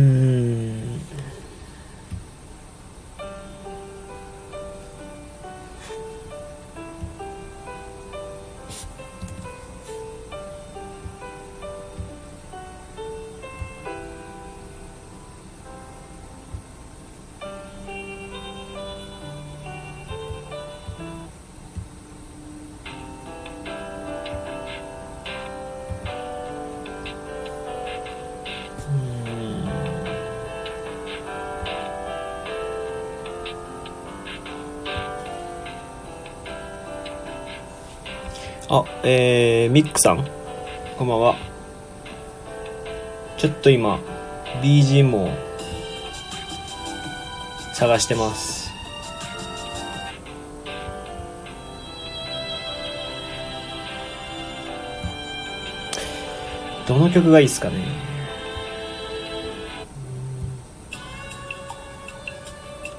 Mm. あ、えー、ミックさん、こんばんは。ちょっと今、BGM を探してます。どの曲がいいですかね？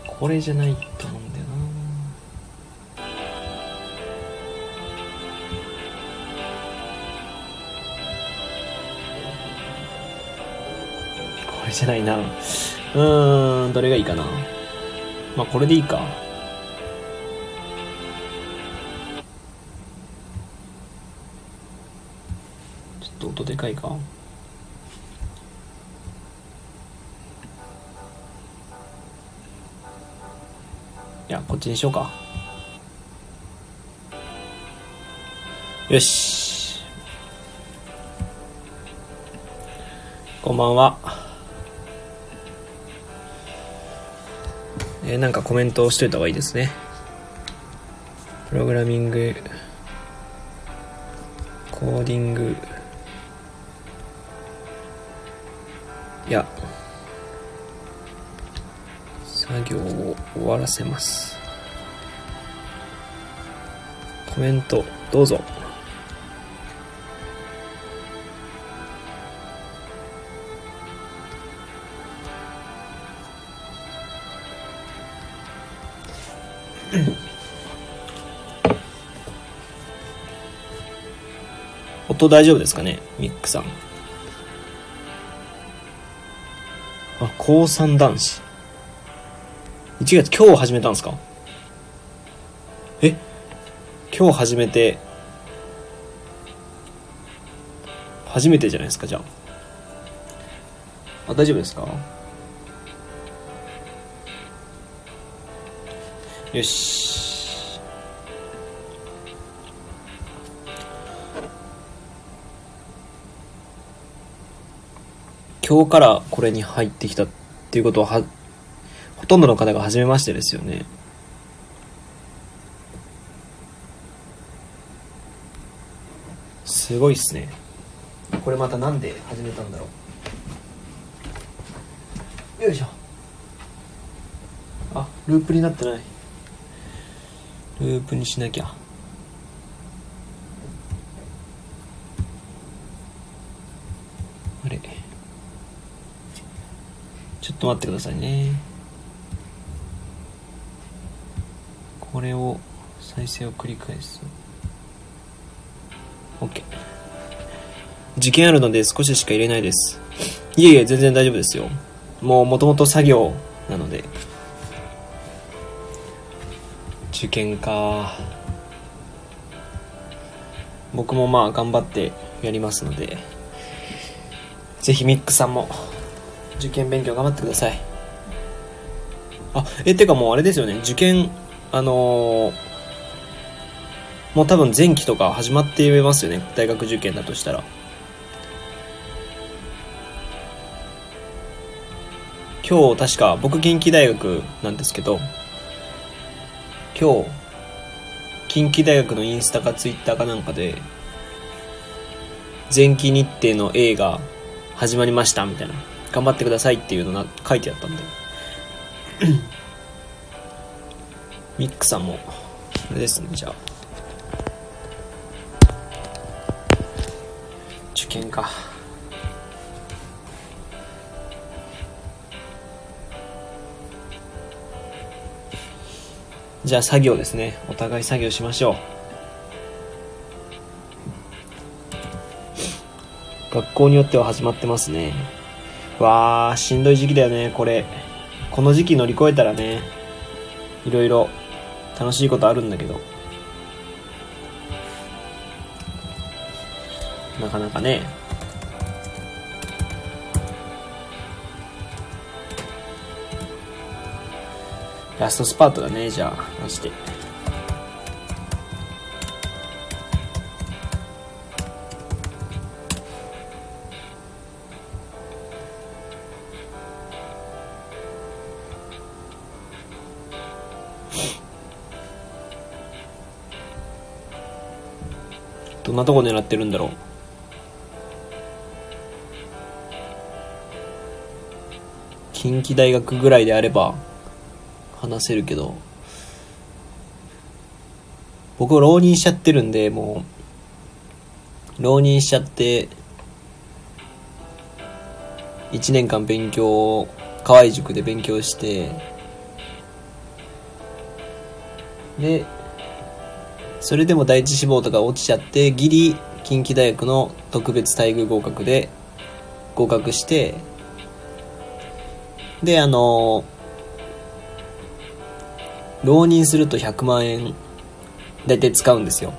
これじゃないとこれじゃないな。うーん、どれがいいかな。まあ、これでいいか。ちょっと音でかいか。いや、こっちにしようか。よし。こんばんは。えーなんかコメントをしといた方がいいですね。プログラミング、コーディング、いや、作業を終わらせます。コメント、どうぞ。音大丈夫ですかね？ミックさん。あ、高三男子。1月、今日始めたんですか？え？今日始めて、初めてじゃないですか、じゃあ。あ、大丈夫ですか？よし。今日からこれに入ってきたっていうことは、ほとんどの方が初めましてですよね。すごいっすね。これまたなんで始めたんだろう。よいしょ。あ、ループになってない。ループにしなきゃ。あれ。ちょっと待ってくださいね。これを、再生を繰り返す。OK。受験あるので少ししか入れないです。いえいえ、全然大丈夫ですよ。もう元々作業なので。受験か。僕もまあ頑張ってやりますので、ぜひミックさんも受験勉強頑張ってください。あ、え、てかもうあれですよね、受験、あのーもう多分前期とか始まっていますよね、大学受験だとしたら。今日確か僕近畿大学なんですけど、今日、近畿大学のインスタかツイッターかなんかで、前期日程の A が始まりましたみたいな、頑張ってくださいっていうのが書いてあったんで。ミックさんも、あれですね、じゃあ。受験か。じゃあ作業ですね。お互い作業しましょう。学校によっては始まってますね。わー、しんどい時期だよね、これ。この時期乗り越えたらね、いろいろ楽しいことあるんだけど。なかなかね。ラストスパートだね、じゃあ、マジで。なとこ狙ってるんだろう。近畿大学ぐらいであれば話せるけど。僕浪人しちゃってるんでもう。浪人しちゃって1年間勉強河合塾で勉強して。でそれでも第一志望とか落ちちゃってギリ近畿大学の特別待遇合格で合格してであの浪人すると100万円大体使うんですよ。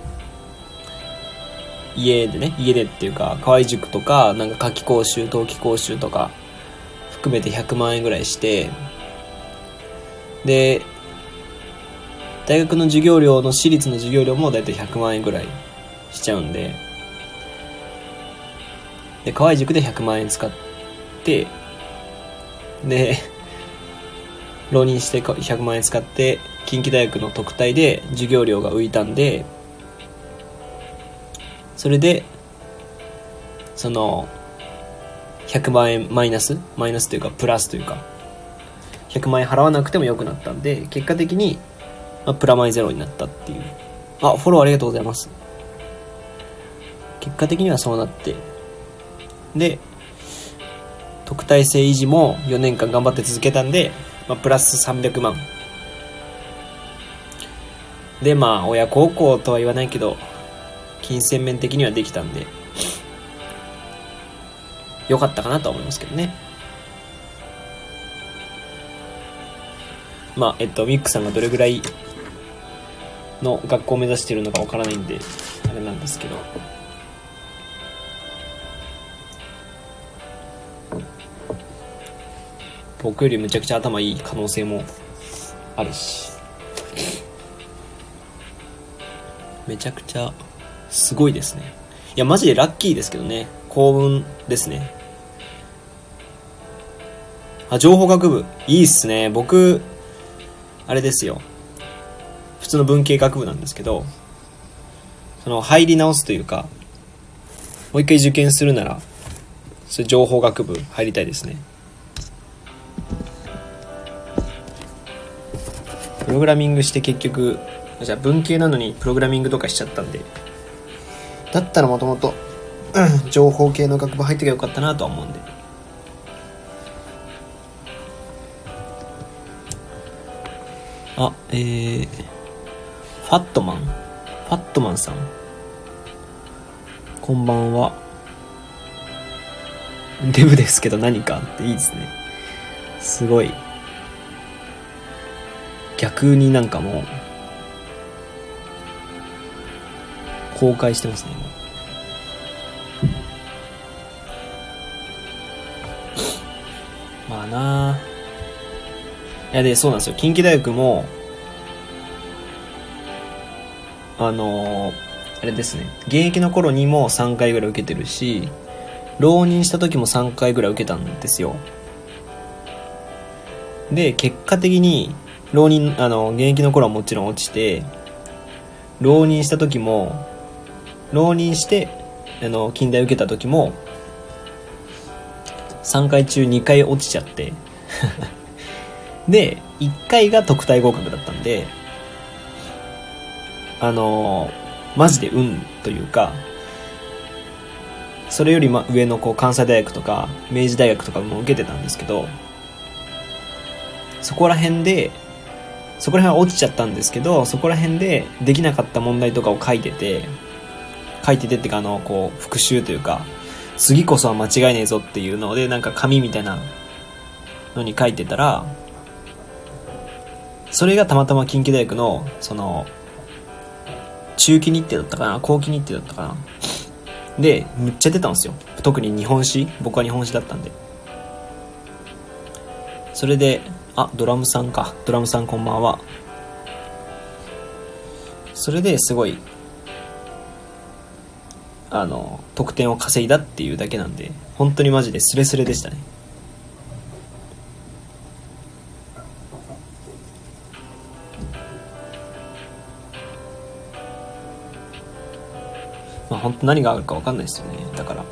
家でね家でっていうか河合塾とかなんか夏季講習冬季講習とか含めて100万円ぐらいしてで大学の授業料の私立の授業料も大体100万円ぐらいしちゃうんでで河合塾で100万円使ってで浪人して100万円使って近畿大学の特待で授業料が浮いたんでそれでその100万円マイナスマイナスというかプラスというか100万円払わなくてもよくなったんで結果的にまあ、プラマイゼロになったっていう。あ、フォローありがとうございます。結果的にはそうなって。で、特待生維持も4年間頑張って続けたんで、まあ、プラス300万。で、まあ、親孝行とは言わないけど、金銭面的にはできたんで、良かったかなとは思いますけどね。まあ、えっと、ミックさんがどれぐらいの学校を目指しているのかわからないんで、あれなんですけど。僕よりむちゃくちゃ頭いい可能性もあるし。めちゃくちゃすごいですね。いや、マジでラッキーですけどね。幸運ですね。あ、情報学部。いいっすね。僕、あれですよ。普通の文系学部なんですけど、その入り直すというか、もう一回受験するなら、それ情報学部入りたいですね。プログラミングして結局、じゃあ文系なのにプログラミングとかしちゃったんで、だったらもともと、情報系の学部入ってきゃよかったなとは思うんで。あ、えー、ァットマンファットマンさんこんばんは。デブですけど何かっていいですね。すごい。逆になんかもう、公開してますね、今。まあなあいやで、そうなんですよ。近畿大学も、あのー、あれですね、現役の頃にも3回ぐらい受けてるし、浪人した時も3回ぐらい受けたんですよ。で、結果的に、浪人、あの、現役の頃はもちろん落ちて、浪人した時も、浪人して、あの、近代受けた時も、3回中2回落ちちゃって で、1回が特待合格だったんで、あのマジで運というか、それより上のこう関西大学とか明治大学とかも受けてたんですけど、そこら辺で、そこら辺は落ちちゃったんですけど、そこら辺でできなかった問題とかを書いてて、書いててってかあの、こう、復習というか、次こそは間違いねえぞっていうので、なんか紙みたいなのに書いてたら、それがたまたま近畿大学の、その、中期日程だったかな？後期日程だったかな？で、むっちゃ出たんですよ。特に日本史？僕は日本史だったんで。それで、あ、ドラムさんか。ドラムさんこんばんは。それですごい、あの、得点を稼いだっていうだけなんで、本当にマジでスレスレでしたね。まあ本当何があるか分かんないですよね。だから。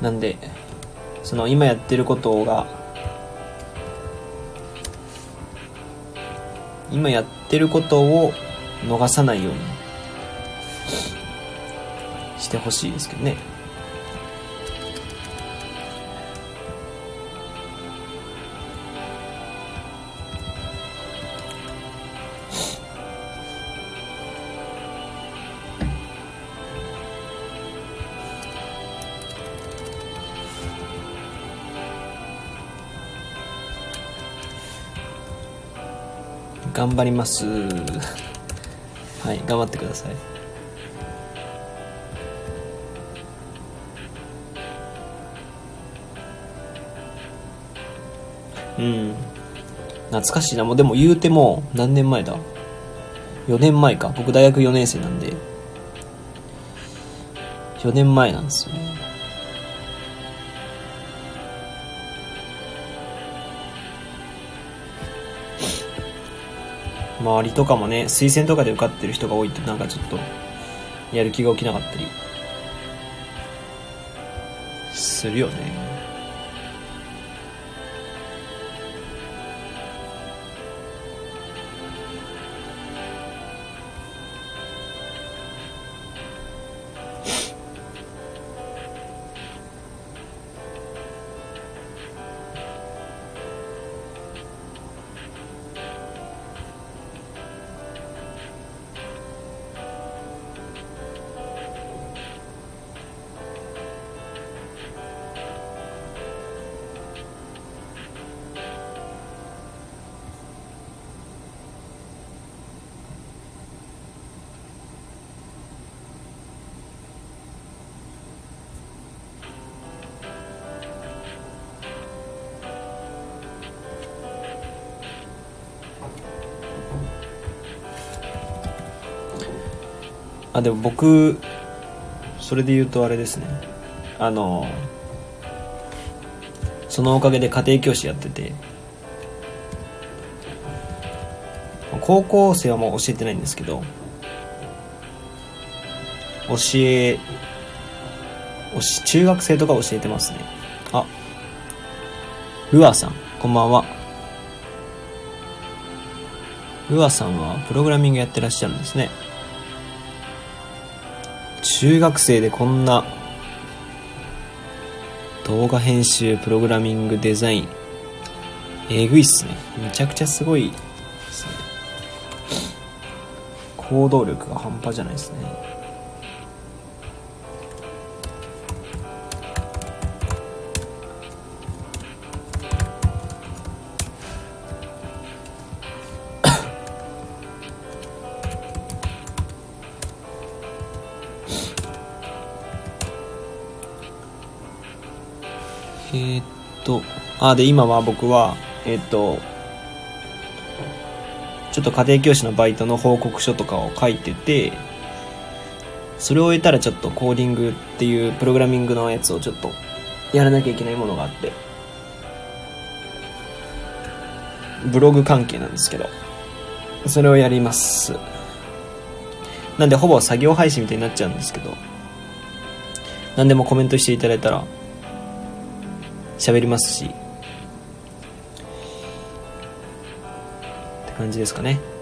なんで、その今やってることが、今やってることを逃さないようにしてほしいですけどね。頑張ります。はい頑張ってください。うん。懐かしいな。もうでも言うても何年前だ？4年前か。僕大学4年生なんで。4年前なんですよね。周りとかもね推薦とかで受かってる人が多いとなんかちょっとやる気が起きなかったりするよね。でも僕それで言うとあれですね。あのそのおかげで家庭教師やってて。高校生はもう教えてないんですけど教え中学生とか教えてますね。あルアさんこんばんは。ルアさんはプログラミングやってらっしゃるんですね。中学生でこんな動画編集、プログラミング、デザイン、えぐいっすね。めちゃくちゃすごいですね。行動力が半端じゃないですね。あ、で、今は僕は、え、っと、ちょっと家庭教師のバイトの報告書とかを書いてて、それを終えたらちょっとコーディングっていうプログラミングのやつをちょっとやらなきゃいけないものがあって、ブログ関係なんですけど、それをやります。なんでほぼ作業配信みたいになっちゃうんですけど、何でもコメントしていただいたら喋りますし感じですかね。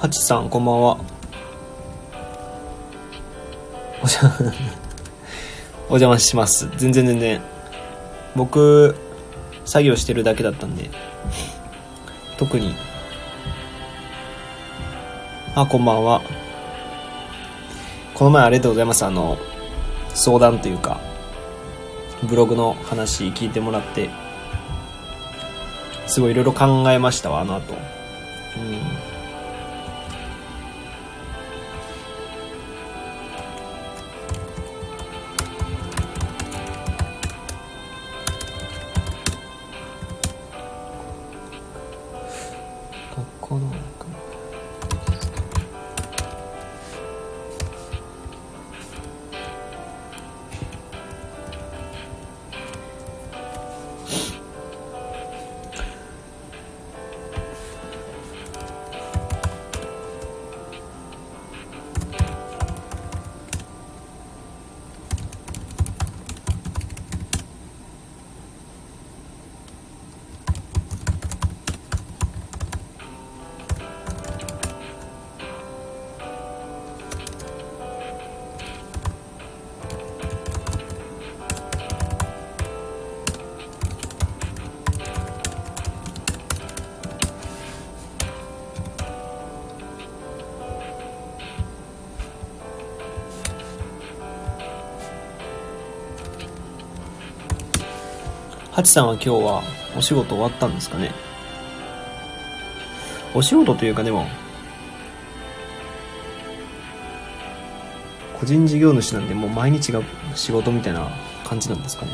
ハチさん、こんばんは。おじゃ、お邪魔します。全然全然。僕、作業してるだけだったんで、特に。あ、こんばんは。この前ありがとうございます。あの、相談というか、ブログの話聞いてもらって、すごいいろいろ考えましたわ、あの後。ハチさんは今日はお仕事終わったんですかね？お仕事というかでも、個人事業主なんでもう毎日が仕事みたいな感じなんですかね？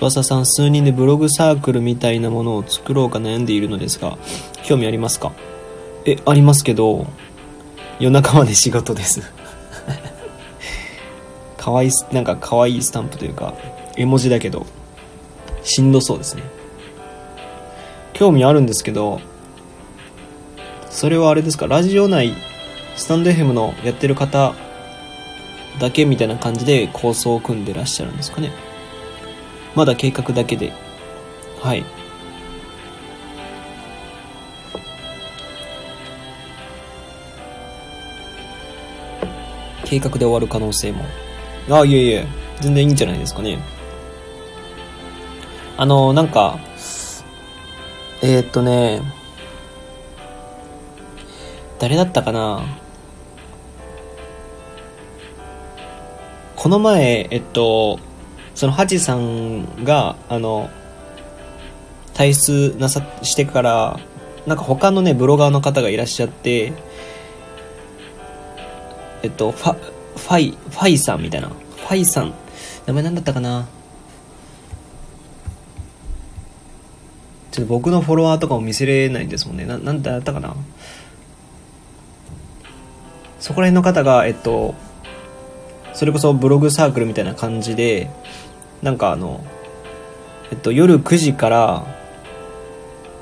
翼さん、数人でブログサークルみたいなものを作ろうか悩んでいるのですが、興味ありますか？え、ありますけど、夜中まで仕事です。かわいい、なんか可愛いスタンプというか、絵文字だけど、しんどそうですね。興味あるんですけど、それはあれですか、ラジオ内、スタンド FM のやってる方だけみたいな感じで構想を組んでらっしゃるんですかね？まだ計画だけで。はい。計画で終わる可能性も。あ、いえいえ、全然いいんじゃないですかね。あの、なんか、えー、っとね、誰だったかなこの前、えっと、そのハチさんが、あの、退出なさ、してから、なんか他のね、ブロガーの方がいらっしゃって、えっと、ファ、ファイ、ファイさんみたいな。ファイさん。名前なんだったかな？ちょっと僕のフォロワーとかも見せれないんですもんね。な、なんだったかな？そこら辺の方が、えっと、それこそブログサークルみたいな感じで、なんかあの、えっと、夜9時から、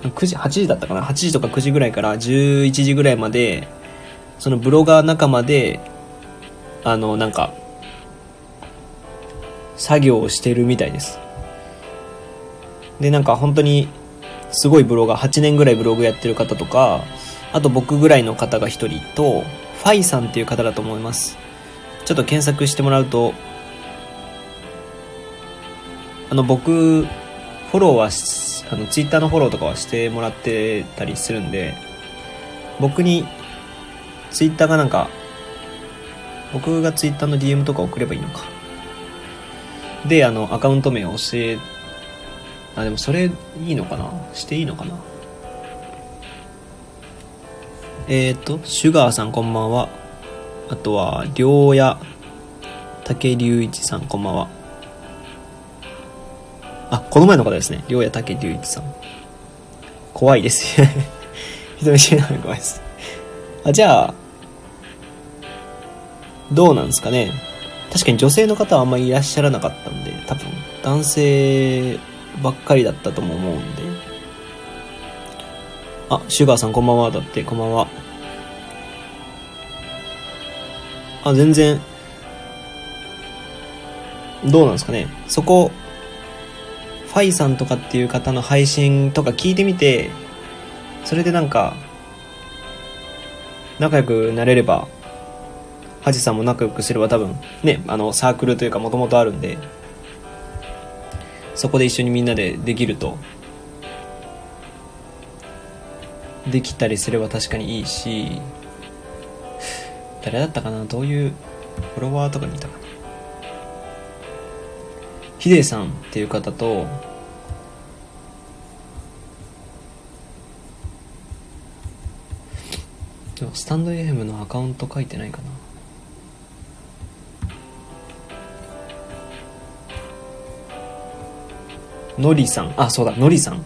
9時、8時だったかな ?8 時とか9時ぐらいから11時ぐらいまで、そのブロガー仲間で、あの、なんか、作業をしてるみたいです。で、なんか本当に、すごいブロガー、8年ぐらいブログやってる方とか、あと僕ぐらいの方が1人と、ファイさんっていう方だと思います。ちょっと検索してもらうと、あの、僕、フォローはし、あの、ツイッターのフォローとかはしてもらってたりするんで、僕に、ツイッターがなんか、僕がツイッターの DM とか送ればいいのか。で、あの、アカウント名を教え、あ、でもそれいいのかな？していいのかな？えーと、シュガーさんこんばんは。あとは、りょうや、竹隆一さんこんばんは。あ、この前の方ですね。りょうや竹隆一さん。怖いです。人見知りなの怖いです。あ、じゃあ、どうなんですかね。確かに女性の方はあんまりいらっしゃらなかったんで、多分、男性ばっかりだったとも思うんで。あ、シュガーさんこんばんは。だって、こんばんは。あ、全然、どうなんですかね。そこ、ファイさんとかっていう方の配信とか聞いてみて、それでなんか、仲良くなれれば、ハジさんも仲良くすれば多分、ね、あの、サークルというかもともとあるんで、そこで一緒にみんなでできると、できたりすれば確かにいいし、誰だったかな？どういうフォロワーとかにいたかな？ヒデさんっていう方と、でもスタンド FM のアカウント書いてないかな。のりさん。あそうだのりさん。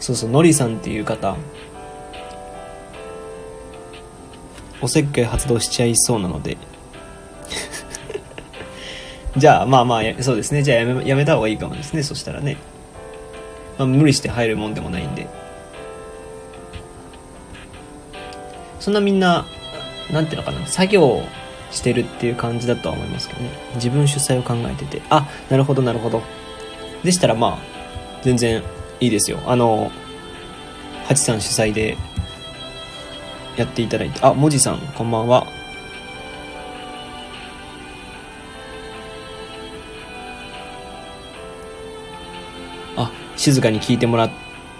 そうそうのりさんっていう方。おせっかい発動しちゃいそうなので。じゃあまあまあそうですね。じゃあやめやめた方がいいかもですね。そしたらね、まあ、無理して入るもんでもないんで。そんなみんななんていうのかな。作業してるっていう感じだとは思いますけどね。自分主催を考えててあなるほどなるほど。でしたらまあ全然いいですよ。あのハチさん主催でやっていただいてあもじさんこんばんは。静かに聞いてもらっ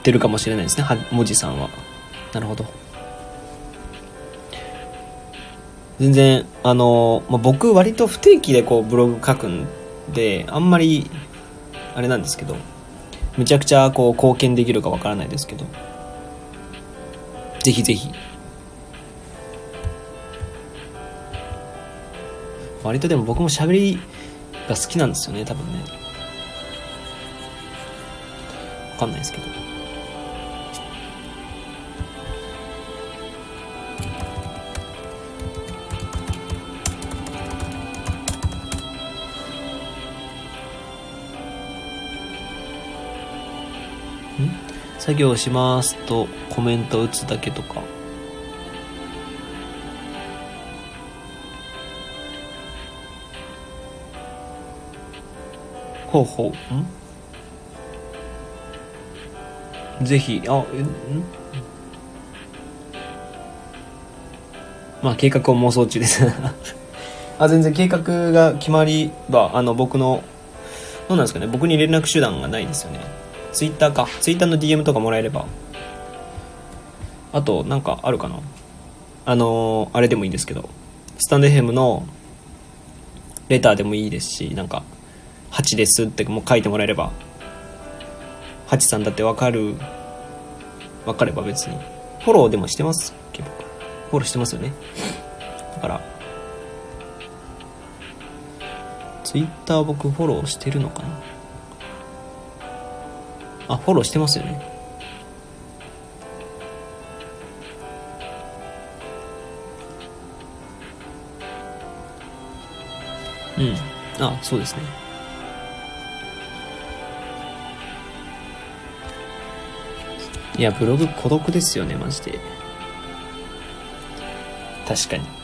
てるかもしれないですね。はもじさんは。なるほど。全然あの、まあ、僕割と不定期でこうブログ書くんであんまりあれなんですけどむちゃくちゃこう貢献できるかわからないですけどぜひぜひ。割とでも僕も喋りが好きなんですよね多分ね。かんないですけど。ん？作業しますとコメント打つだけとか。ほうほうん？ぜひ、あ、えん？まあ計画を妄想中です。あ、全然計画が決まりば、あの僕の、どうなんですかね、僕に連絡手段がないですよね。ツイッターか。ツイッターの DM とかもらえれば。あと、なんかあるかな。あのー、あれでもいいんですけど、スタンド FM のレターでもいいですし、なんか、8ですってもう書いてもらえれば。8さんだって分かる。分かれば別に。フォローでもしてますっけ僕フォローしてますよね。だからツイッター僕フォローしてるのかな。あフォローしてますよね。うん。あそうですね。いや、ブログ孤独ですよね、マジで。確かに。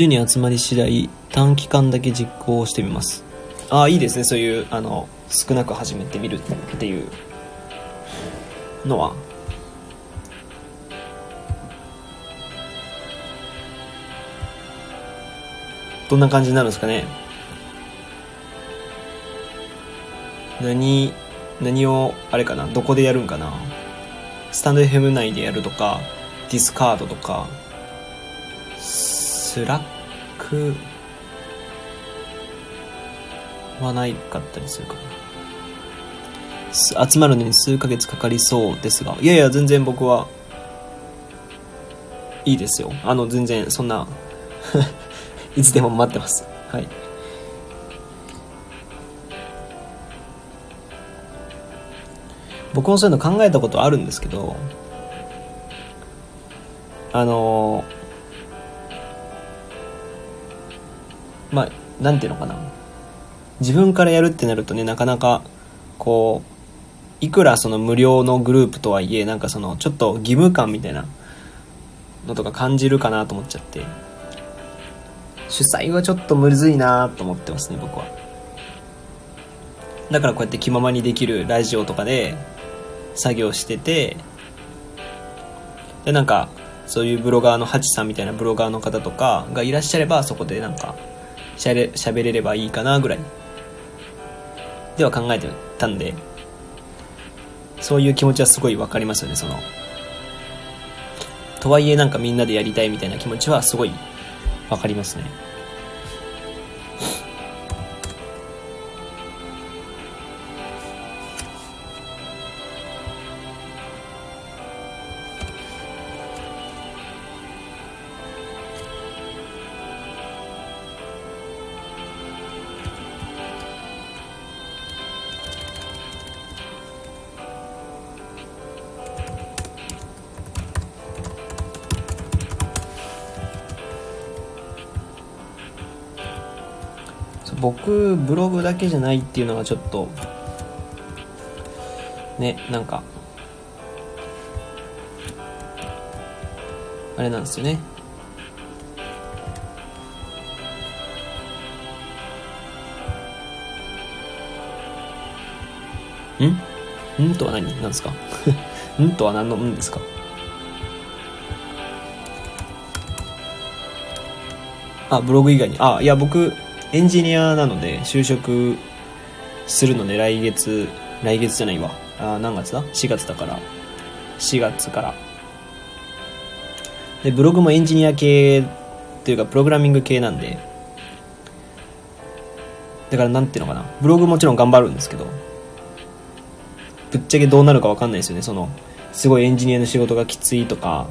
10人集まり次第短期間だけ実行してみます。ああいいですね。そういうあの少なく始めてみるっていうのは。どんな感じになるんですかね。何何をあれかな。どこでやるんかな。スタンド FM 内でやるとかディスカードとかスラッククはないかったりするかな。集まるのに数ヶ月かかりそうですが、いやいや、全然僕は、いいですよ。あの、全然、そんな いつでも待ってます。はい。僕もそういうの考えたことあるんですけど、あのーまあ、なんていうのかな。自分からやるってなるとね、なかなか、こう、いくらその無料のグループとはいえ、なんかその、ちょっと義務感みたいなのとか感じるかなと思っちゃって、主催はちょっとむずいなと思ってますね、僕は。だからこうやって気ままにできるラジオとかで作業してて、で、なんか、そういうブロガーのハチさんみたいなブロガーの方とかがいらっしゃれば、そこでなんか、しゃれ喋れればいいかなぐらい。では考えてたんでそういう気持ちはすごい分かりますよねその。とはいえなんかみんなでやりたいみたいな気持ちはすごい分かりますね。ブログだけじゃないっていうのがちょっとねなんかあれなんですよね。ん？ん？とは何？なんですか？ん？とは何のんですか？あ、ブログ以外に。あ、いや、僕、エンジニアなので就職するので来月。来月じゃないわ。あ何月だ？4月だから。4月から。で、ブログもエンジニア系っていうか、プログラミング系なんで、だからなんていうのかな、ブログもちろん頑張るんですけど、ぶっちゃけどうなるかわかんないですよね、その、すごいエンジニアの仕事がきついとか、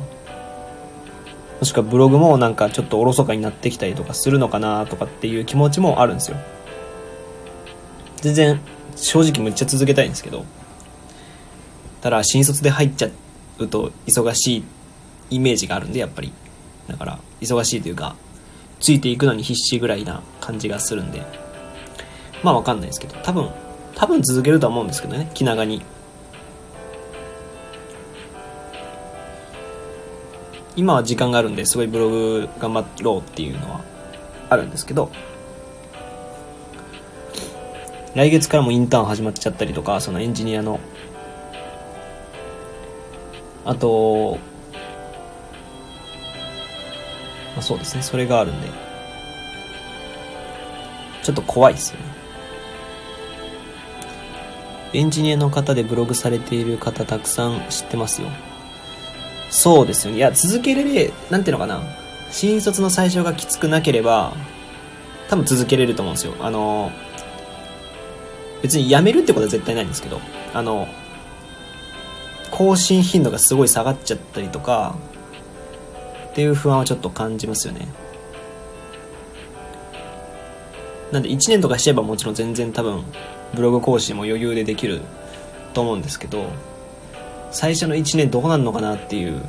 もしくはブログもなんかちょっとおろそかになってきたりとかするのかなとかっていう気持ちもあるんですよ。全然正直むっちゃ続けたいんですけど、ただ新卒で入っちゃうと忙しいイメージがあるんで、やっぱり。だから、忙しいというか、ついていくのに必死ぐらいな感じがするんで、まあわかんないですけど、多分、多分続けるとは思うんですけどね、気長に。今は時間があるんですごいブログ頑張ろうっていうのはあるんですけど、来月からもインターン始まっちゃったりとか、そのエンジニアの、あと、まあ、そうですね、それがあるんで、ちょっと怖いですよね。エンジニアの方でブログされている方たくさん知ってますよ。そうですよね。いや、続けれる、なんていうのかな。新卒の最初がきつくなければ、多分続けれると思うんですよ。あの、別に辞めるってことは絶対ないんですけど、あの、更新頻度がすごい下がっちゃったりとか、っていう不安はちょっと感じますよね。なんで1年とかしちゃえばもちろん全然多分ブログ更新も余裕でできると思うんですけど、最初の1年どうなるのかなっていう、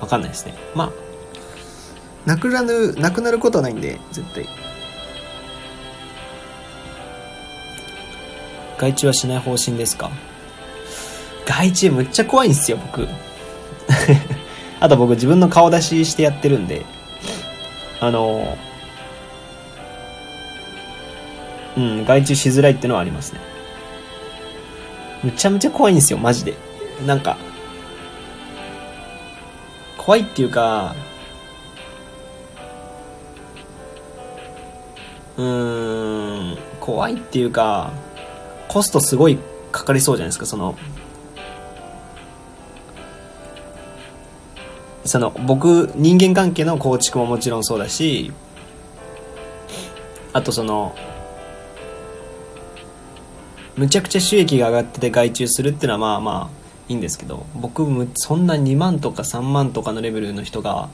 わかんないですね。まあ、なくなる、なくなることはないんで、絶対。外注はしない方針ですか？外注むっちゃ怖いんですよ、僕。あと僕自分の顔出ししてやってるんで、あの、うん、外注しづらいってのはありますね。むちゃむちゃ怖いんですよ、マジで。なんか、怖いっていうか、うーん、怖いっていうか、コストすごいかかりそうじゃないですか、その、その、僕、人間関係の構築ももちろんそうだし、あとその、むちゃくちゃ収益が上がってて外注するっていうのはまあまあいいんですけど僕そんな2万とか3万とかのレベルの人が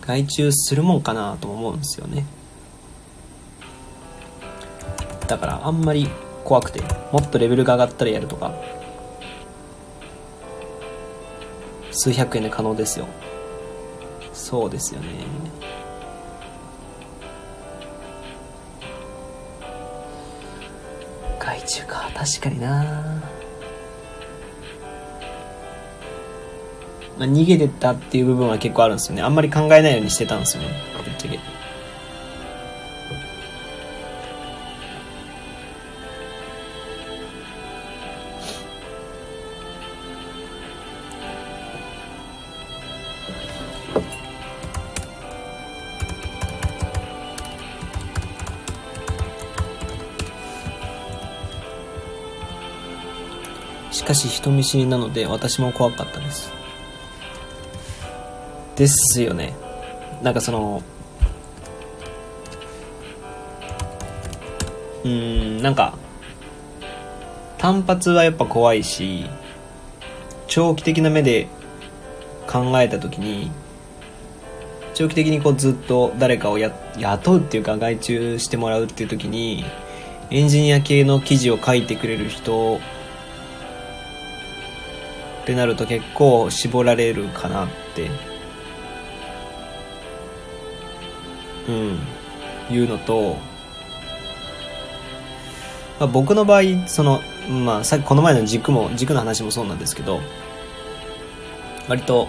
外注するもんかなと思うんですよね。だからあんまり怖くてもっとレベルが上がったらやるとか数百円で可能ですよ。そうですよね。害虫か。確かにな。まあ、逃げてったっていう部分は結構あるんですよね。あんまり考えないようにしてたんですよね。ぶっちゃけ。かし人見知りなので私も怖かったです。ですよね。なんかそのうんなんか単発はやっぱ怖いし長期的な目で考えた時に長期的にこうずっと誰かをや雇うっていうか外注してもらうっていう時にエンジニア系の記事を書いてくれる人ってなると結構絞られるかなってうんいうのと、まあ、僕の場合そのまあさっきこの前の軸も軸の話もそうなんですけど割と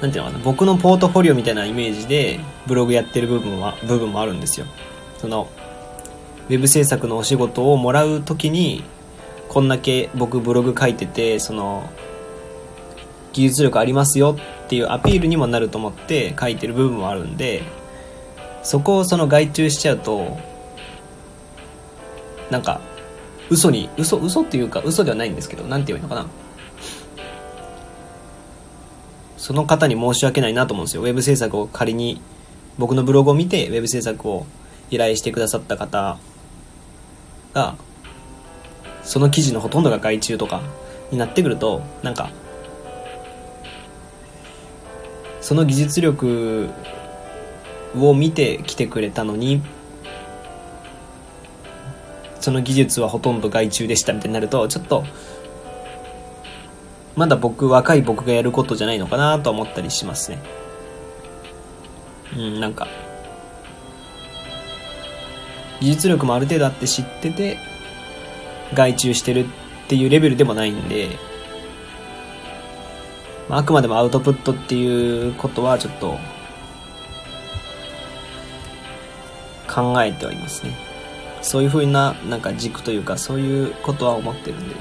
なんていうのかな僕のポートフォリオみたいなイメージでブログやってる部分は部分もあるんですよ。そのウェブ制作のお仕事をもらう時にこんだけ僕ブログ書いててその技術力ありますよっていうアピールにもなると思って書いてる部分もあるんでそこをその外注しちゃうとなんか嘘に嘘嘘っていうか嘘ではないんですけど何て言うのかな。その方に申し訳ないなと思うんですよ。ウェブ制作を仮に僕のブログを見てウェブ制作を依頼してくださった方がその記事のほとんどが外注とかになってくるとなんかその技術力を見て来てくれたのにその技術はほとんど外注でしたみたいになるとちょっとまだ僕若い僕がやることじゃないのかなと思ったりしますね。うんなんか技術力もある程度あって知ってて外注してるっていうレベルでもないんで、まあ、あくまでもアウトプットっていうことはちょっと考えてはいますね。そういうふうななんか軸というかそういうことは思ってるんで。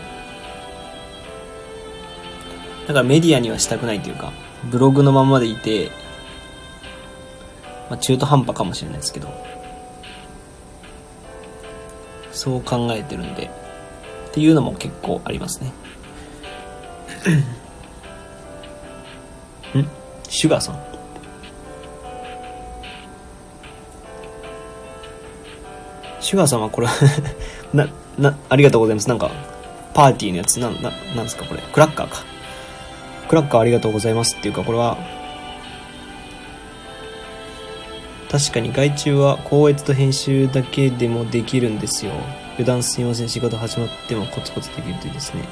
だからメディアにはしたくないというかブログのままでいて、まあ、中途半端かもしれないですけどそう考えてるんで。っていうのも結構ありますねんシュガーさんシュガーさんはこれ な、な、ありがとうございます。なんか、パーティーのやつ、な、な、なんですか？これ。クラッカーか。クラッカーありがとうございますっていうか、これは、確かに外注は校閲と編集だけでもできるんですよ。油断すいません。仕事始まってもコツコツできるといいですね。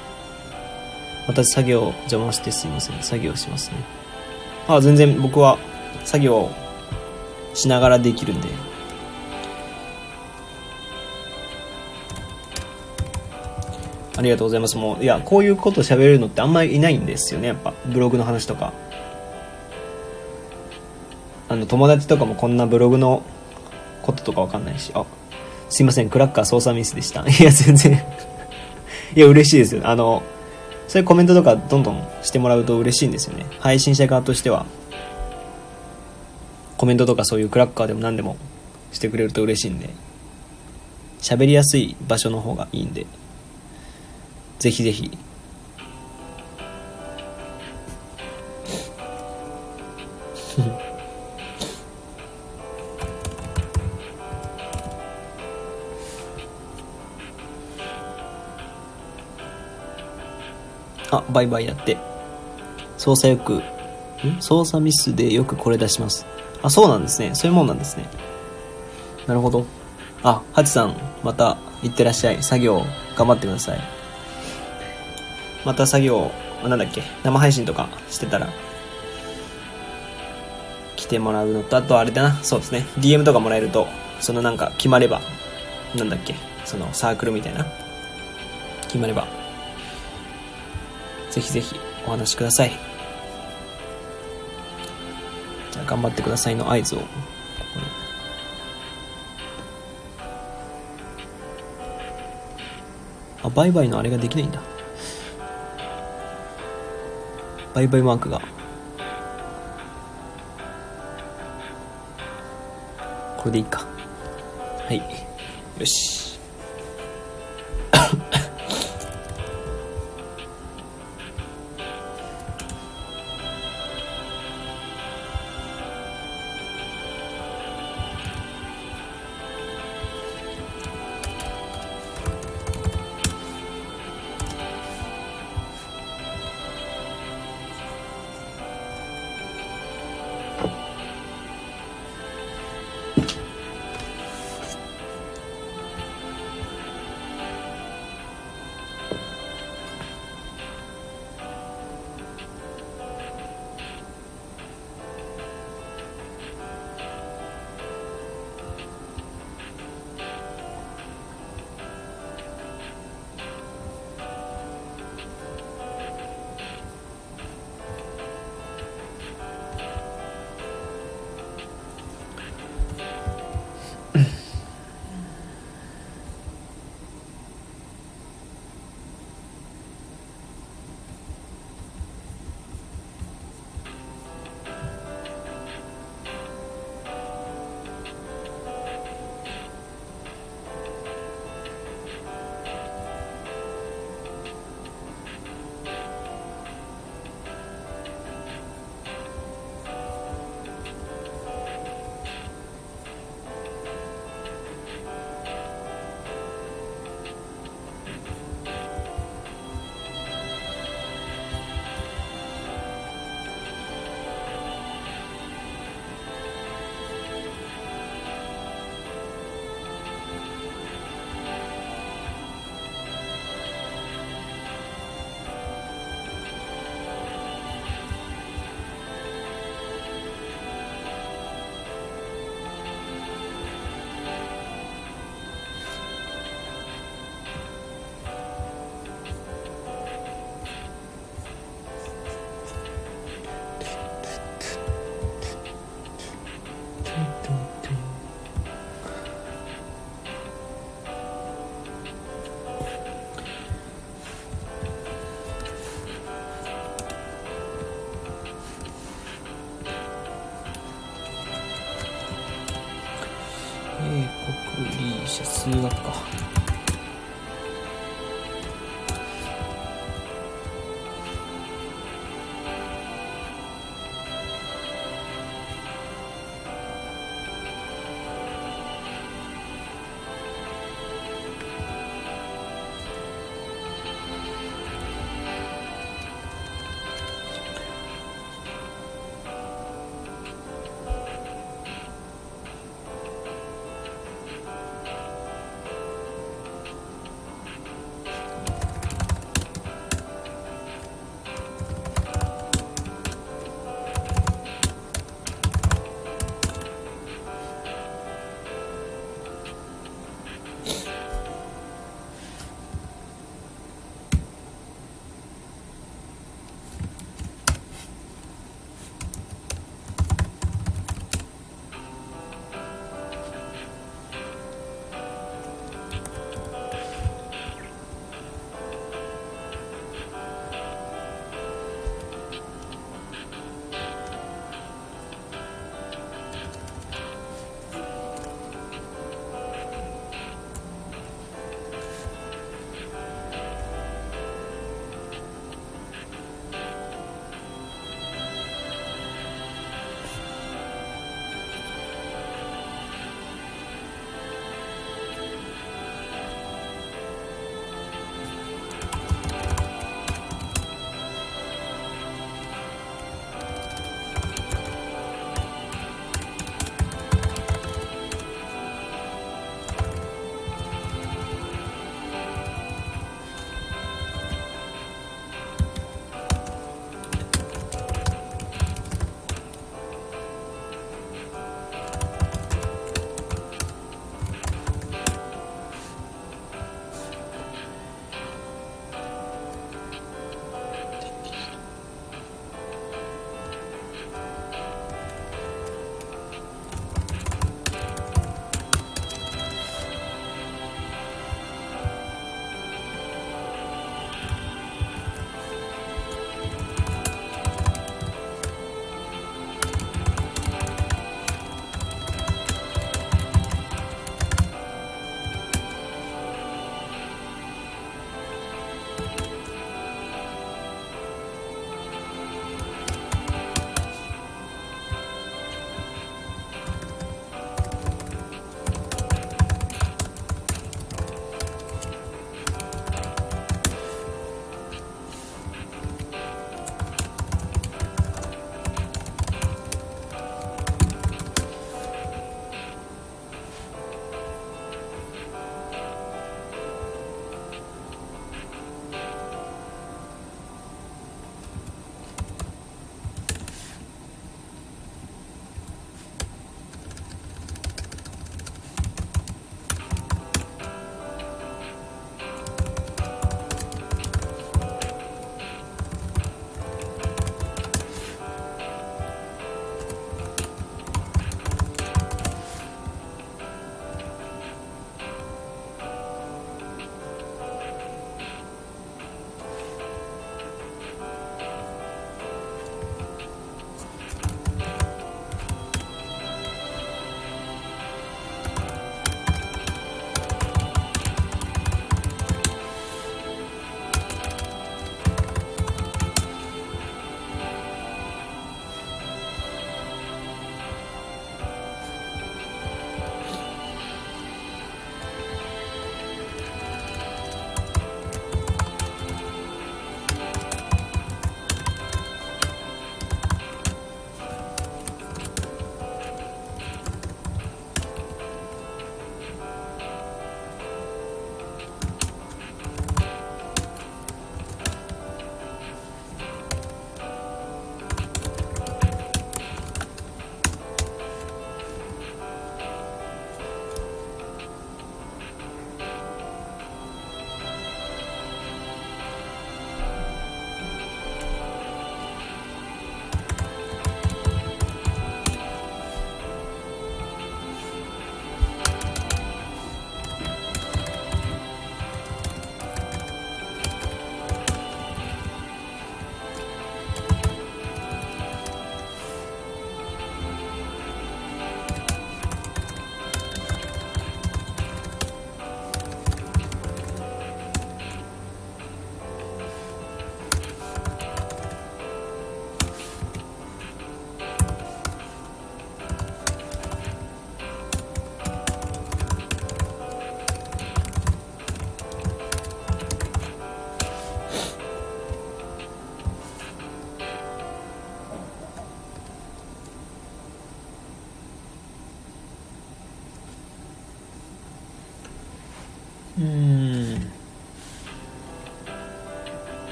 私作業邪魔してすいません。作業しますね。あ、全然僕は作業しながらできるんで。ありがとうございます。もう、いや、こういうこと喋れるのってあんまりいないんですよね。やっぱ、ブログの話とか。あの、友達とかもこんなブログのこととかわかんないし。あ、すいません、クラッカー操作ミスでした。いや、全然 いや、嬉しいですよ。あの、そういうコメントとかどんどんしてもらうと嬉しいんですよね。配信者側としては。コメントとかそういうクラッカーでも何でもしてくれると嬉しいんで。喋りやすい場所の方がいいんで。ぜひぜひ。あ、バイバイやって。操作よく、ん？操作ミスでよくこれ出します。あ、そうなんですね。そういうもんなんですね。なるほど。あ、ハチさん、また行ってらっしゃい。作業頑張ってください。また作業、なんだっけ、生配信とかしてたら、来てもらうのと、あとあれだな、そうですね。DM とかもらえると、そのなんか決まれば、なんだっけ、そのサークルみたいな、決まれば、ぜひぜひお話しください。じゃあ頑張ってくださいの合図を。あ、バイバイのあれができないんだ。バイバイマークが。これでいいか。はい。よし。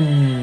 う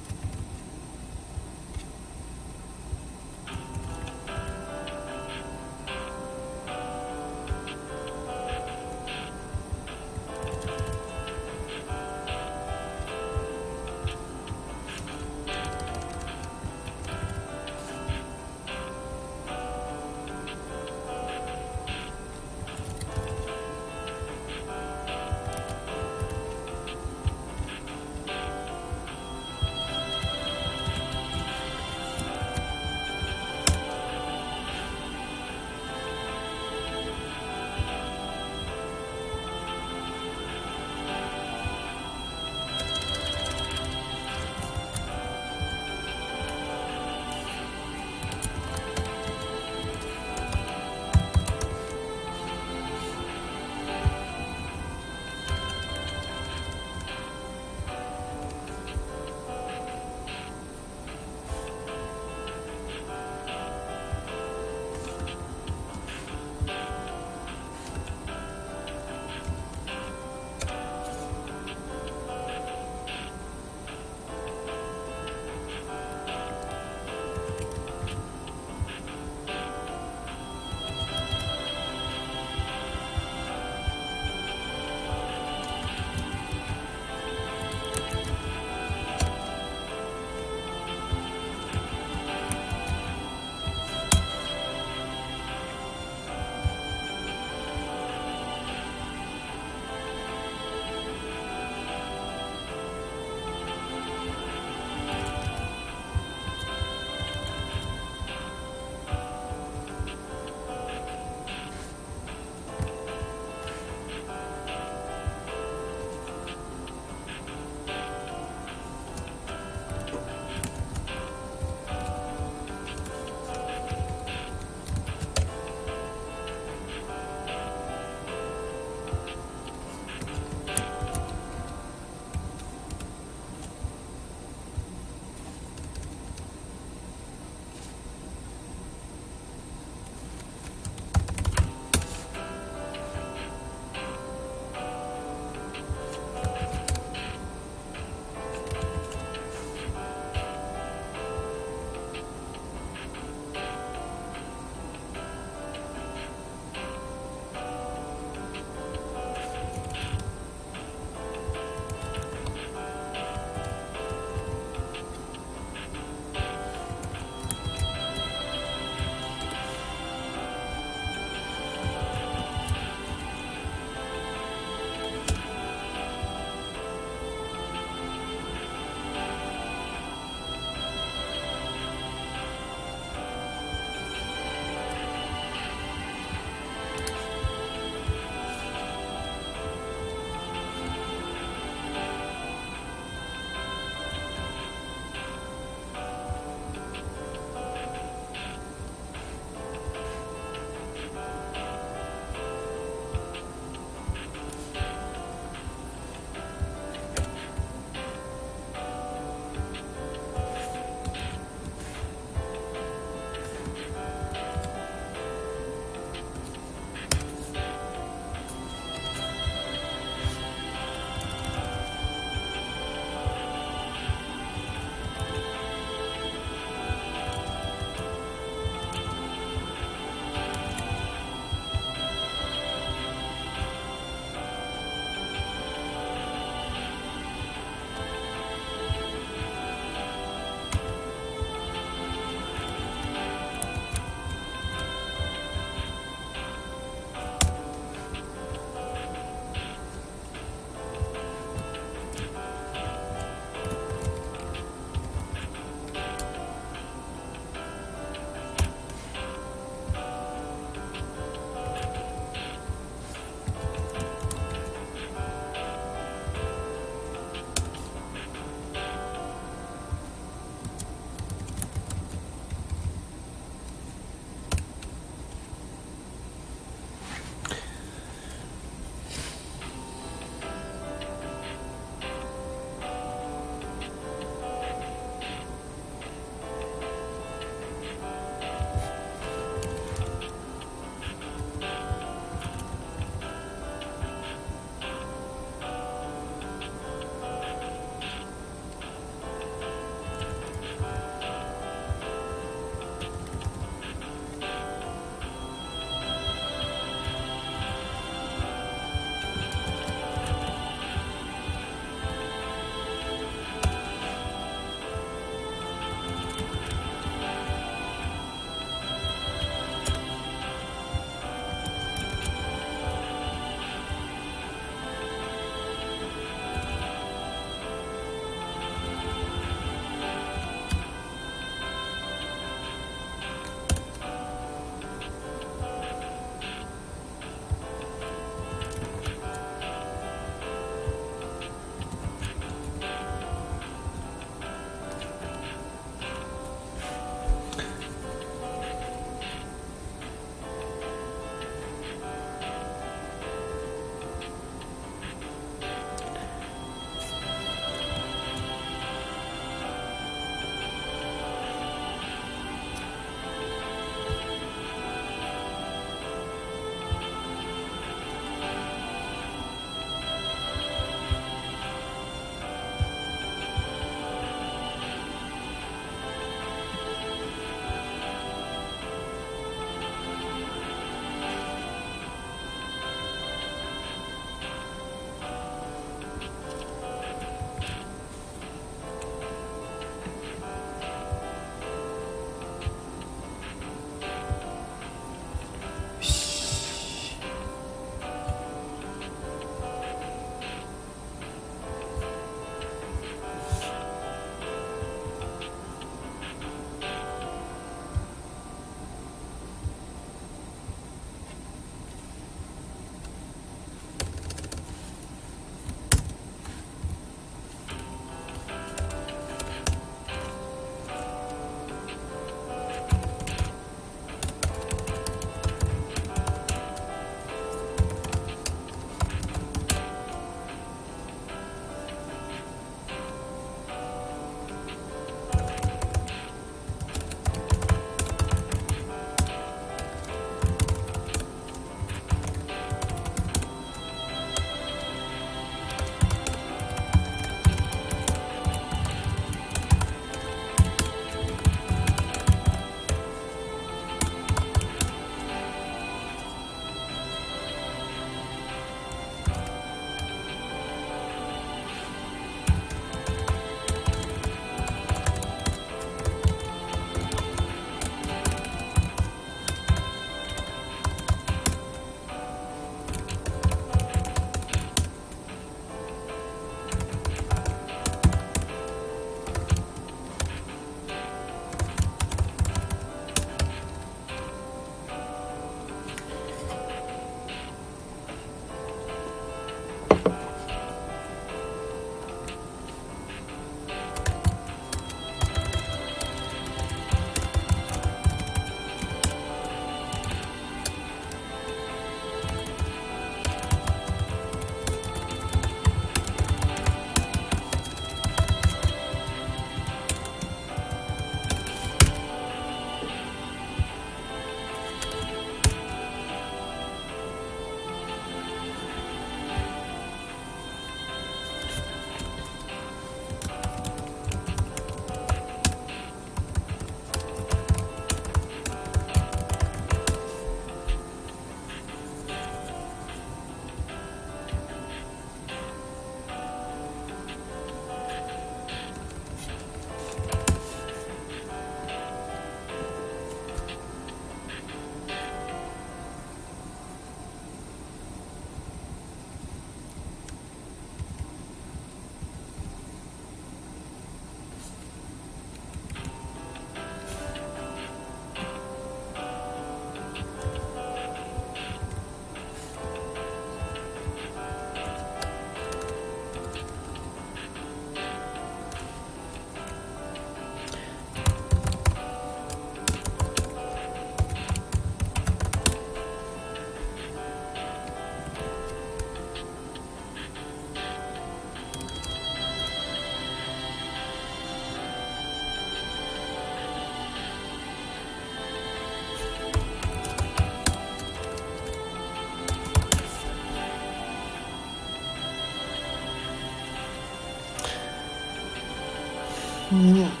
う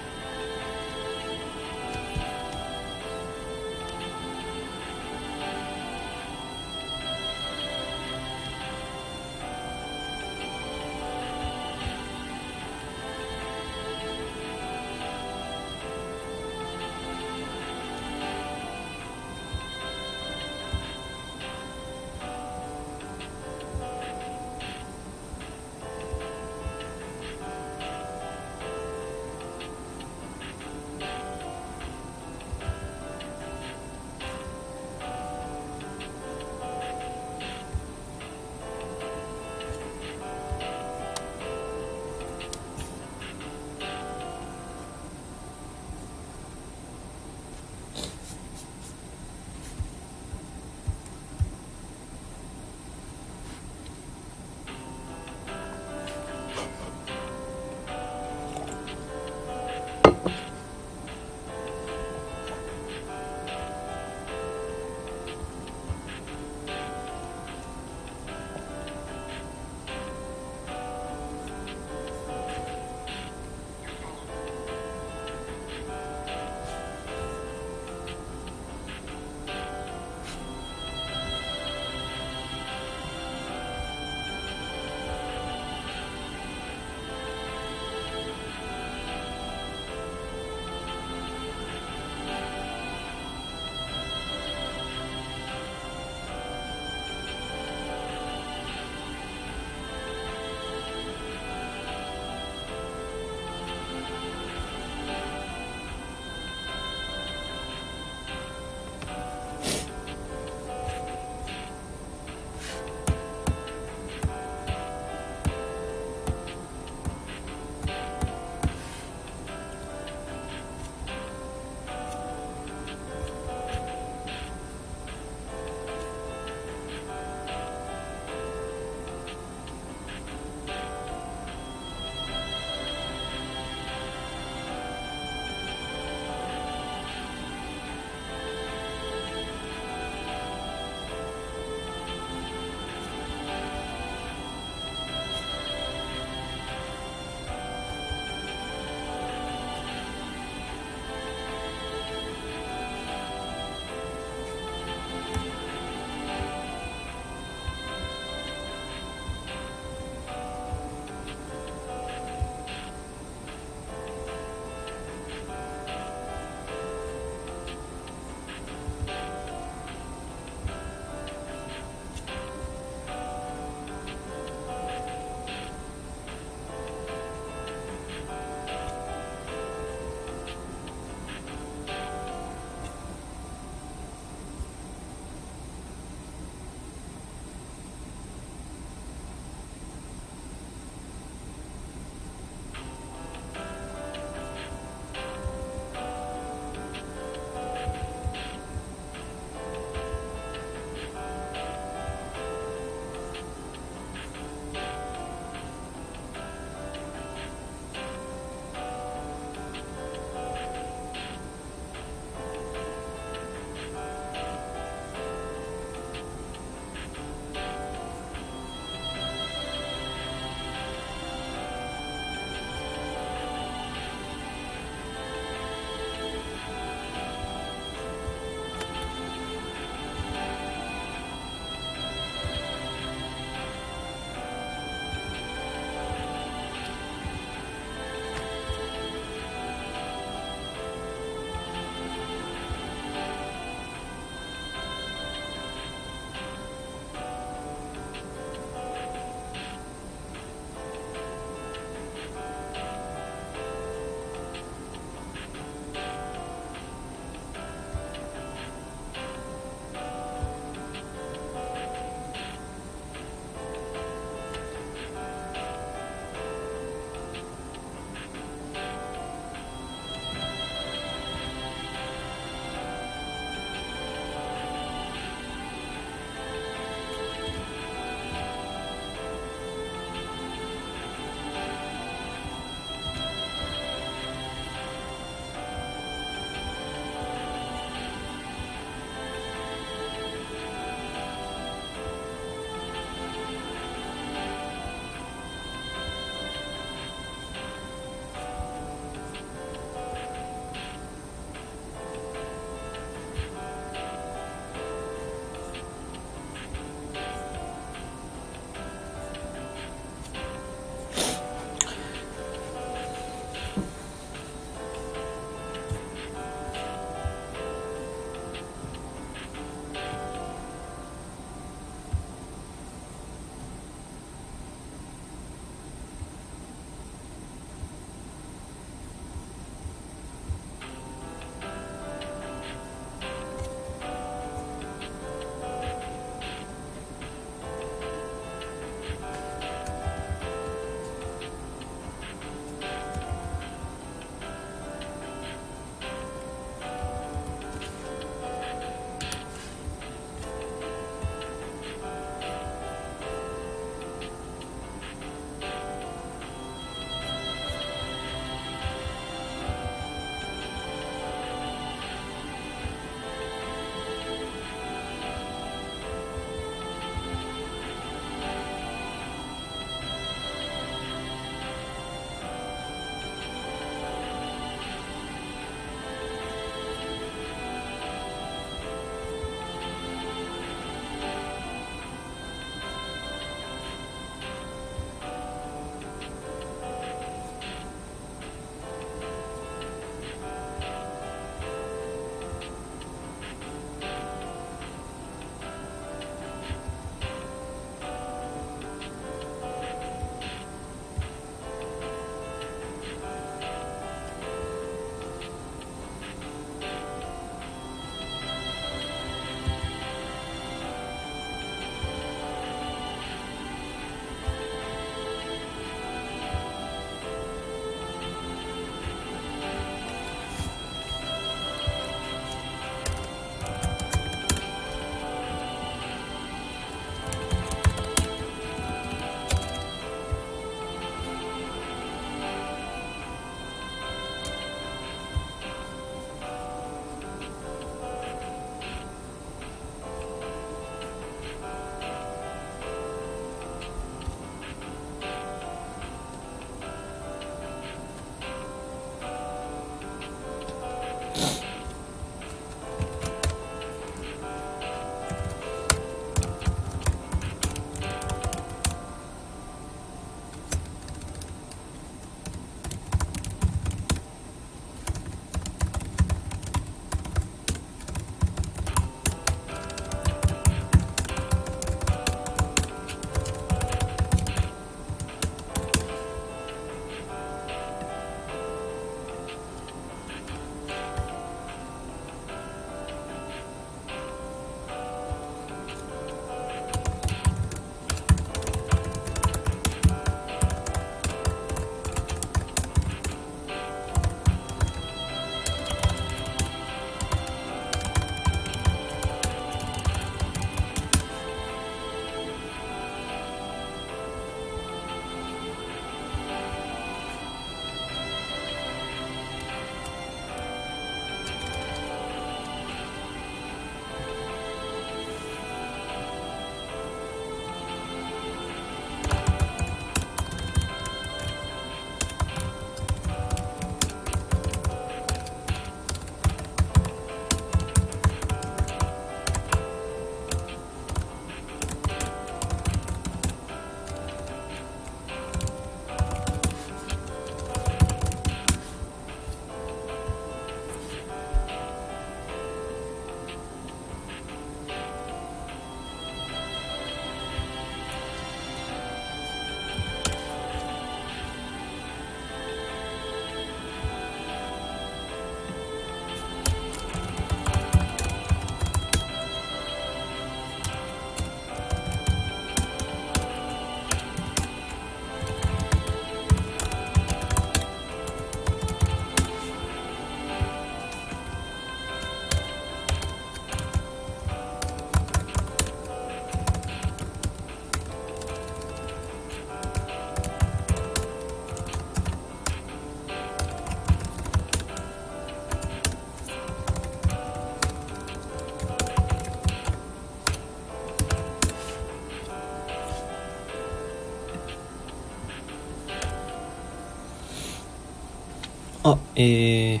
えー、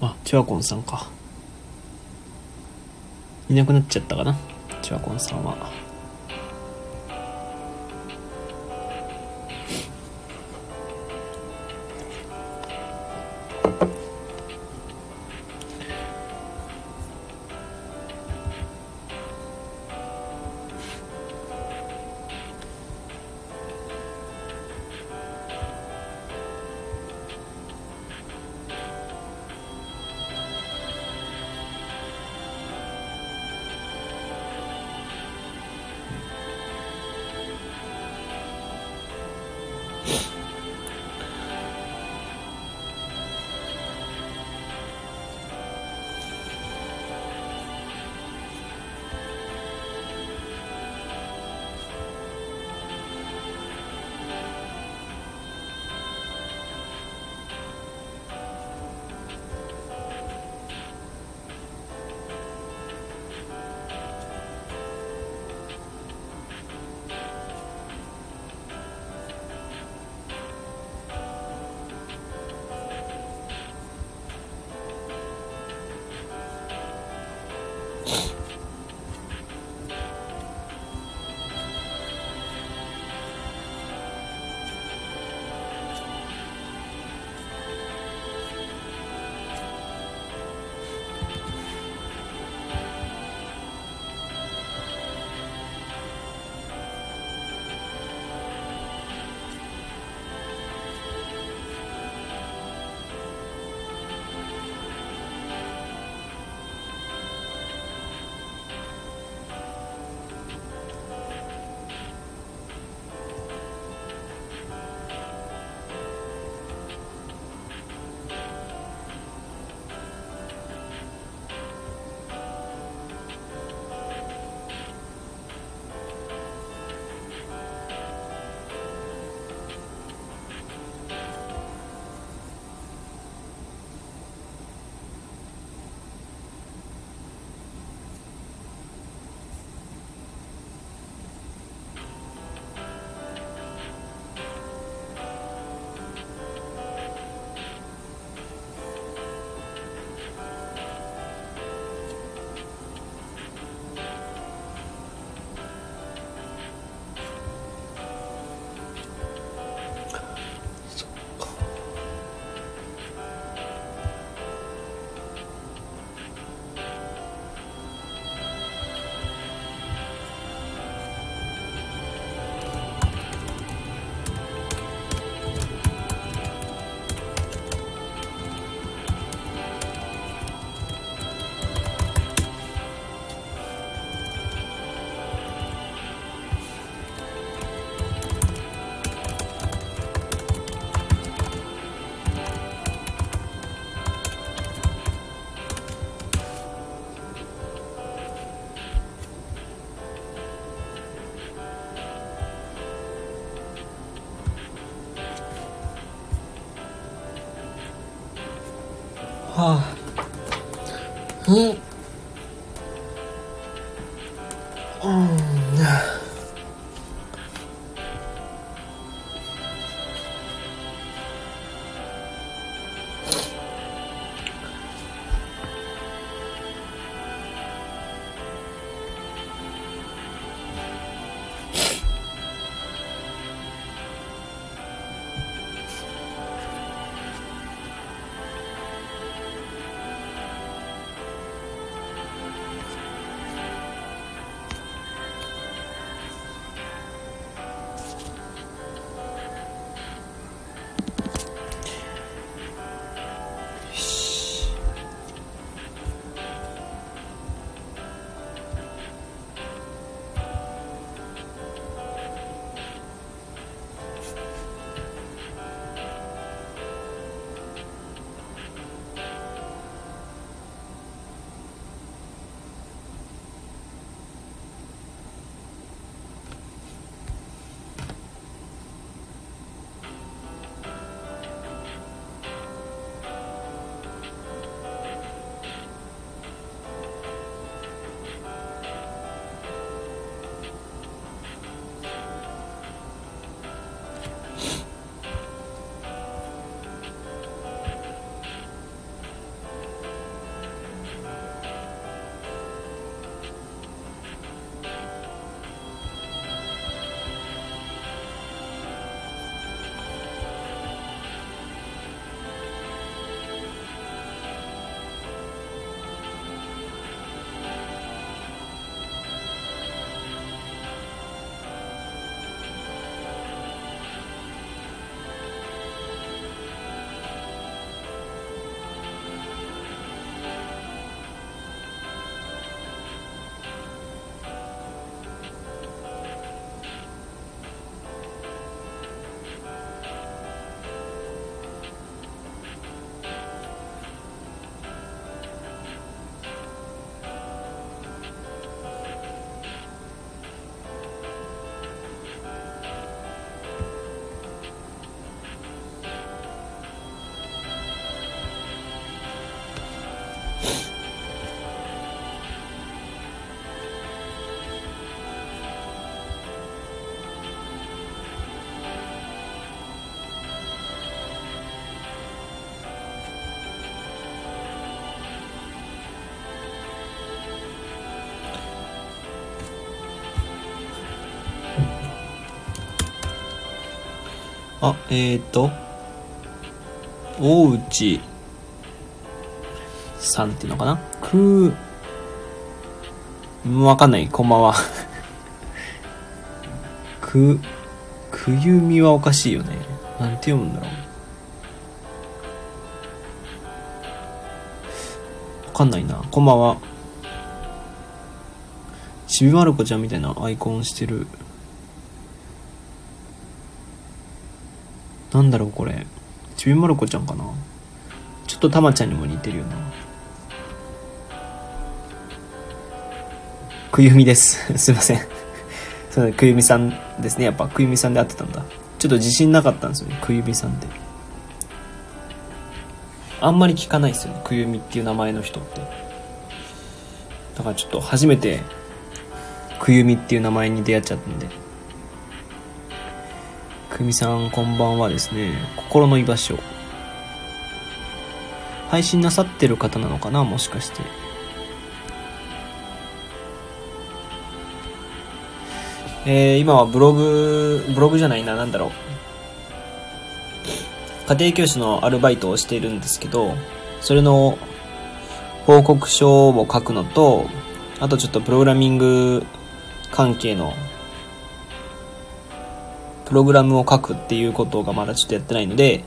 あチワコンさんか。いなくなっちゃったかな？チワコンさんは。うえっ、ー、と、大内さんっていうのかな？く、わかんない。こんばんは。く、くゆみはおかしいよね。なんて読むんだろう。わかんないな。こんばんは。ちびまる子ちゃんみたいなアイコンしてる。なんだろうこれ。ちびまる子ちゃんかなちょっとたまちゃんにも似てるよな。くゆみです。すいません。そう、くゆみさんですね。やっぱくゆみさんで会ってたんだ。ちょっと自信なかったんですよね。くゆみさんで。あんまり聞かないですよね。くゆみっていう名前の人って。だからちょっと初めて、くゆみっていう名前に出会っちゃったんで。くみさんこんばんはですね。心の居場所。配信なさってる方なのかな？もしかして。えー、今はブログ、ブログじゃないな、なんだろう。家庭教師のアルバイトをしているんですけど、それの報告書を書くのと、あとちょっとプログラミング関係のプログラムを書くっていうことがまだちょっとやってないので、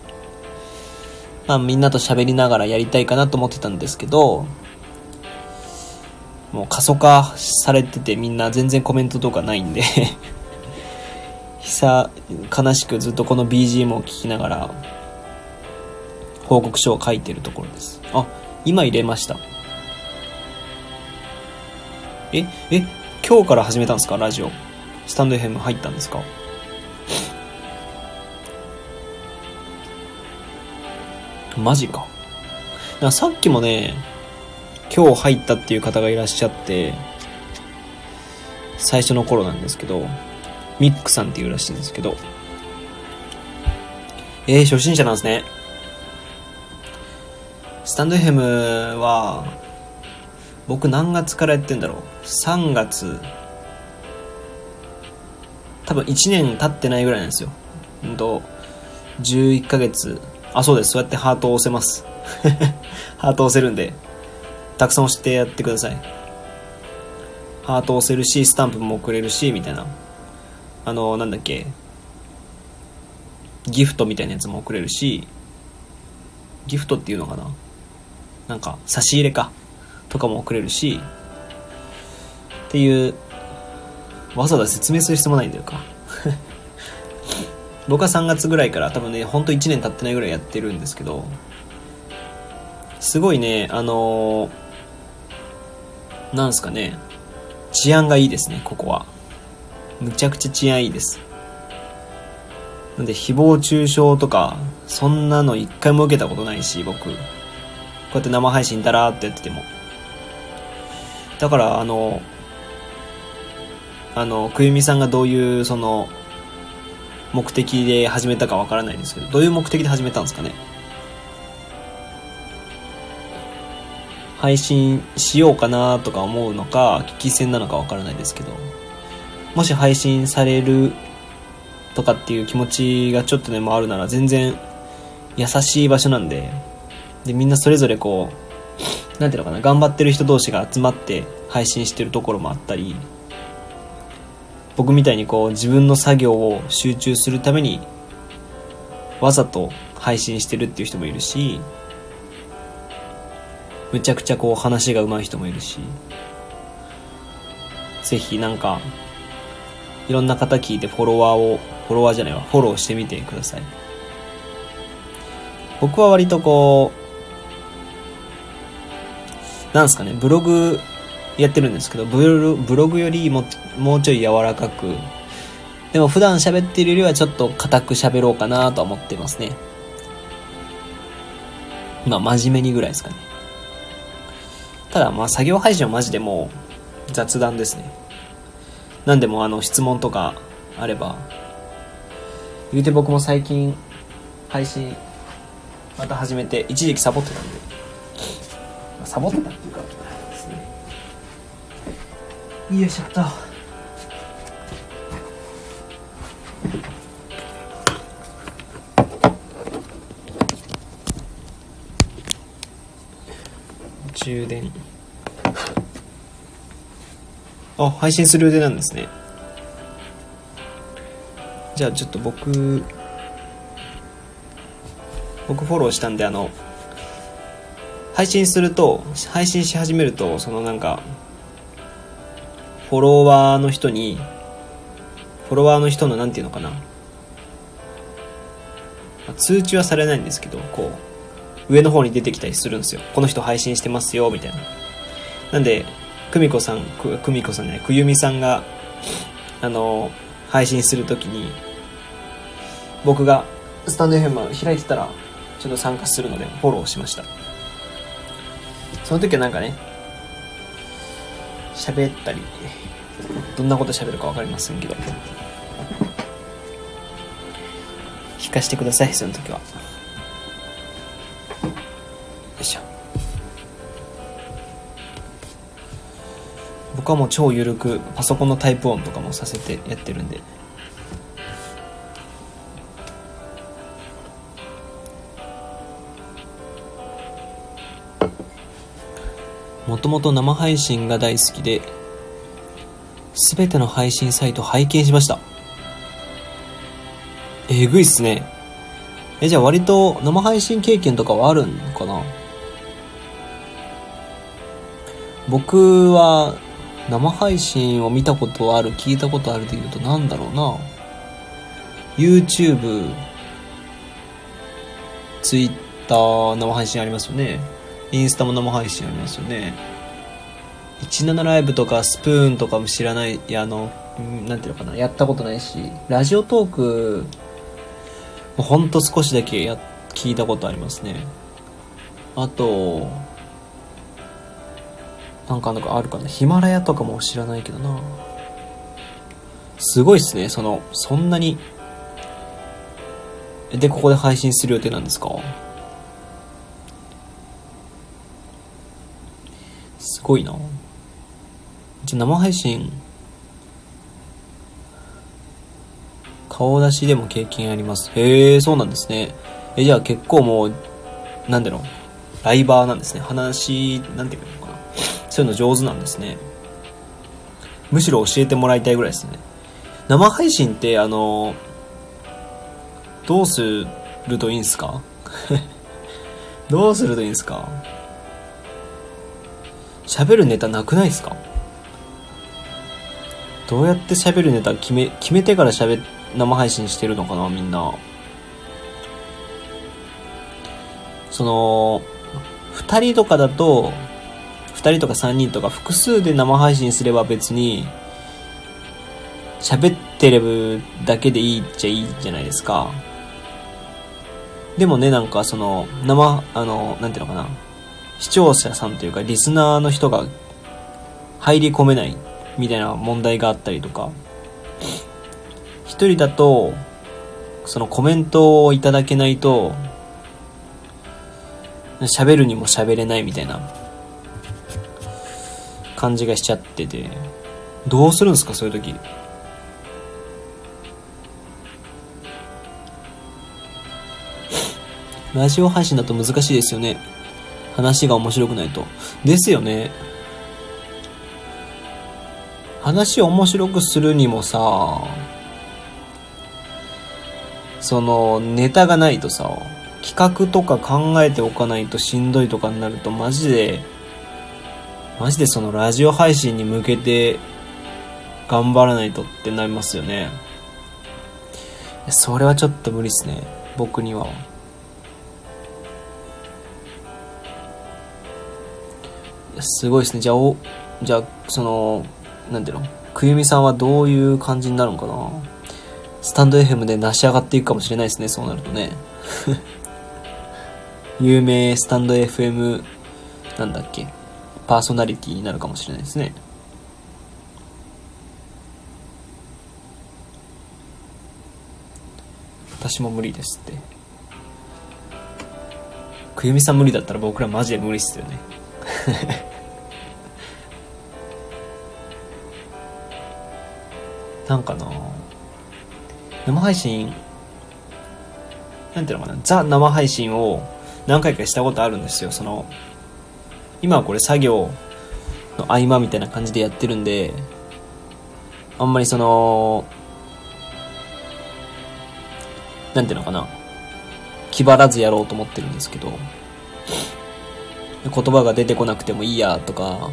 まあみんなと喋りながらやりたいかなと思ってたんですけど、もう過疎化されててみんな全然コメントとかないんで 久、悲しくずっとこの BGM を聴きながら、報告書を書いてるところです。あ、今入れました。え、え、今日から始めたんですか？ラジオ。スタンド FM 入ったんですか？マジか。かさっきもね、今日入ったっていう方がいらっしゃって、最初の頃なんですけど、ミックさんっていうらしいんですけど、えー、初心者なんですね。スタンド FM は、僕何月からやってんだろう ?3 月、多分1年経ってないぐらいなんですよ。うんと、11ヶ月。あ、そうです。そうやってハートを押せます。ハートを押せるんで、たくさん押してやってください。ハートを押せるし、スタンプも送れるし、みたいな。あの、なんだっけ。ギフトみたいなやつも送れるし、ギフトっていうのかななんか、差し入れか。とかも送れるし、っていう、わざわざ説明する必要もないんだよか。僕は3月ぐらいから多分ね、ほんと1年経ってないぐらいやってるんですけど、すごいね、あのーなんすかね、治安がいいですね、ここは。むちゃくちゃ治安いいです。なんで、誹謗中傷とか、そんなの一回も受けたことないし、僕。こうやって生配信だらーってやってても。だから、あの、あの、くゆみさんがどういう、その、目的で始めたかわからないですけど、どういう目的で始めたんですかね？配信しようかなとか思うのか、危機戦なのかわからないですけど、もし配信されるとかっていう気持ちがちょっとでもあるなら全然優しい場所なんで、で、みんなそれぞれこう、なんていうのかな、頑張ってる人同士が集まって配信してるところもあったり、僕みたいにこう自分の作業を集中するためにわざと配信してるっていう人もいるし、むちゃくちゃこう話が上手い人もいるし、ぜひなんか、いろんな方聞いてフォロワーを、フォロワーじゃないわ、フォローしてみてください。僕は割とこう、なんすかね、ブログやってるんですけど、ブログよりももうちょい柔らかく、でも普段喋ってるよりはちょっと硬く喋ろうかなとは思ってますね。まあ真面目にぐらいですかね。ただまあ作業配信はマジでもう雑談ですね。なんでもあの質問とかあれば、言うて僕も最近配信また始めて一時期サボってたんで、サボってたっていうよいしょっと。充電。あ配信する腕なんですね。じゃあちょっと僕僕フォローしたんであの配信すると配信し始めるとそのなんかフォロワーの人にフォロワーの人のなんていうのかな。通知はされないんですけどこう上の方に出てきたりするんですよ。この人配信してますよみたいな。なんで久美子さん久美子さんねくゆみさんがあの配信するときに僕がスタンド FM 開いてたらちょっと参加するのでフォローしました。その時はなんかね喋ったりどんなこと喋るか分かりませんけど。聞かせてくださいその時は。よいしょ。僕はもう超緩くパソコンのタイプ音とかもさせてやってるんで。もともと生配信が大好きで、すべての配信サイト拝見しました。えぐいっすね。え、じゃあ割と生配信経験とかはあるんかな？僕は生配信を見たことある、聞いたことあるで言うとなんだろうな。YouTube、Twitter 生配信ありますよね。インスタも生配信ありますよね。17ライブとかスプーンとかも知らない、いや、あの、なんていうのかな、やったことないし、ラジオトーク、ほんと少しだけや、聞いたことありますね。あと、なんかなんかあるかな、ヒマラヤとかも知らないけどな。すごいっすね、その、そんなに。で、ここで配信する予定なんですか？すごいな。生配信、顔出しでも経験あります。へえ、そうなんですね。え、じゃあ結構もう、なんだろう、ライバーなんですね。話、なんていうのかな。そういうの上手なんですね。むしろ教えてもらいたいぐらいですね。生配信って、あの、どうするといいんすか？どうするといいんすか？喋るネタなくないですか？どうやって喋るネタ決め、決めてから喋、生配信してるのかな、みんな。その、二人とかだと、二人とか三人とか複数で生配信すれば別に、喋ってるだけでいいっちゃいいじゃないですか。でもね、なんかその、生、あの、なんていうのかな。視聴者さんというか、リスナーの人が入り込めないみたいな問題があったりとか、一人だと、そのコメントをいただけないと、喋るにも喋れないみたいな感じがしちゃってて、どうするんですか、そういう時。ラジオ配信だと難しいですよね。話が面白くないと。ですよね。話を面白くするにもさ、その、ネタがないとさ、企画とか考えておかないとしんどいとかになると、マジで、マジでそのラジオ配信に向けて頑張らないとってなりますよね。それはちょっと無理っすね。僕には。すごいですね。じゃあ、お、じゃあ、その、なんていうの？くゆみさんはどういう感じになるのかな？スタンド FM で成し上がっていくかもしれないですね、そうなるとね。有名スタンド FM、なんだっけ、パーソナリティになるかもしれないですね。私も無理ですって。くゆみさん無理だったら僕らマジで無理っすよね。なんかな生配信、なんていうのかな、ザ生配信を何回かしたことあるんですよ。その、今はこれ作業の合間みたいな感じでやってるんで、あんまりその、なんていうのかな。気張らずやろうと思ってるんですけど、言葉が出てこなくてもいいやとか、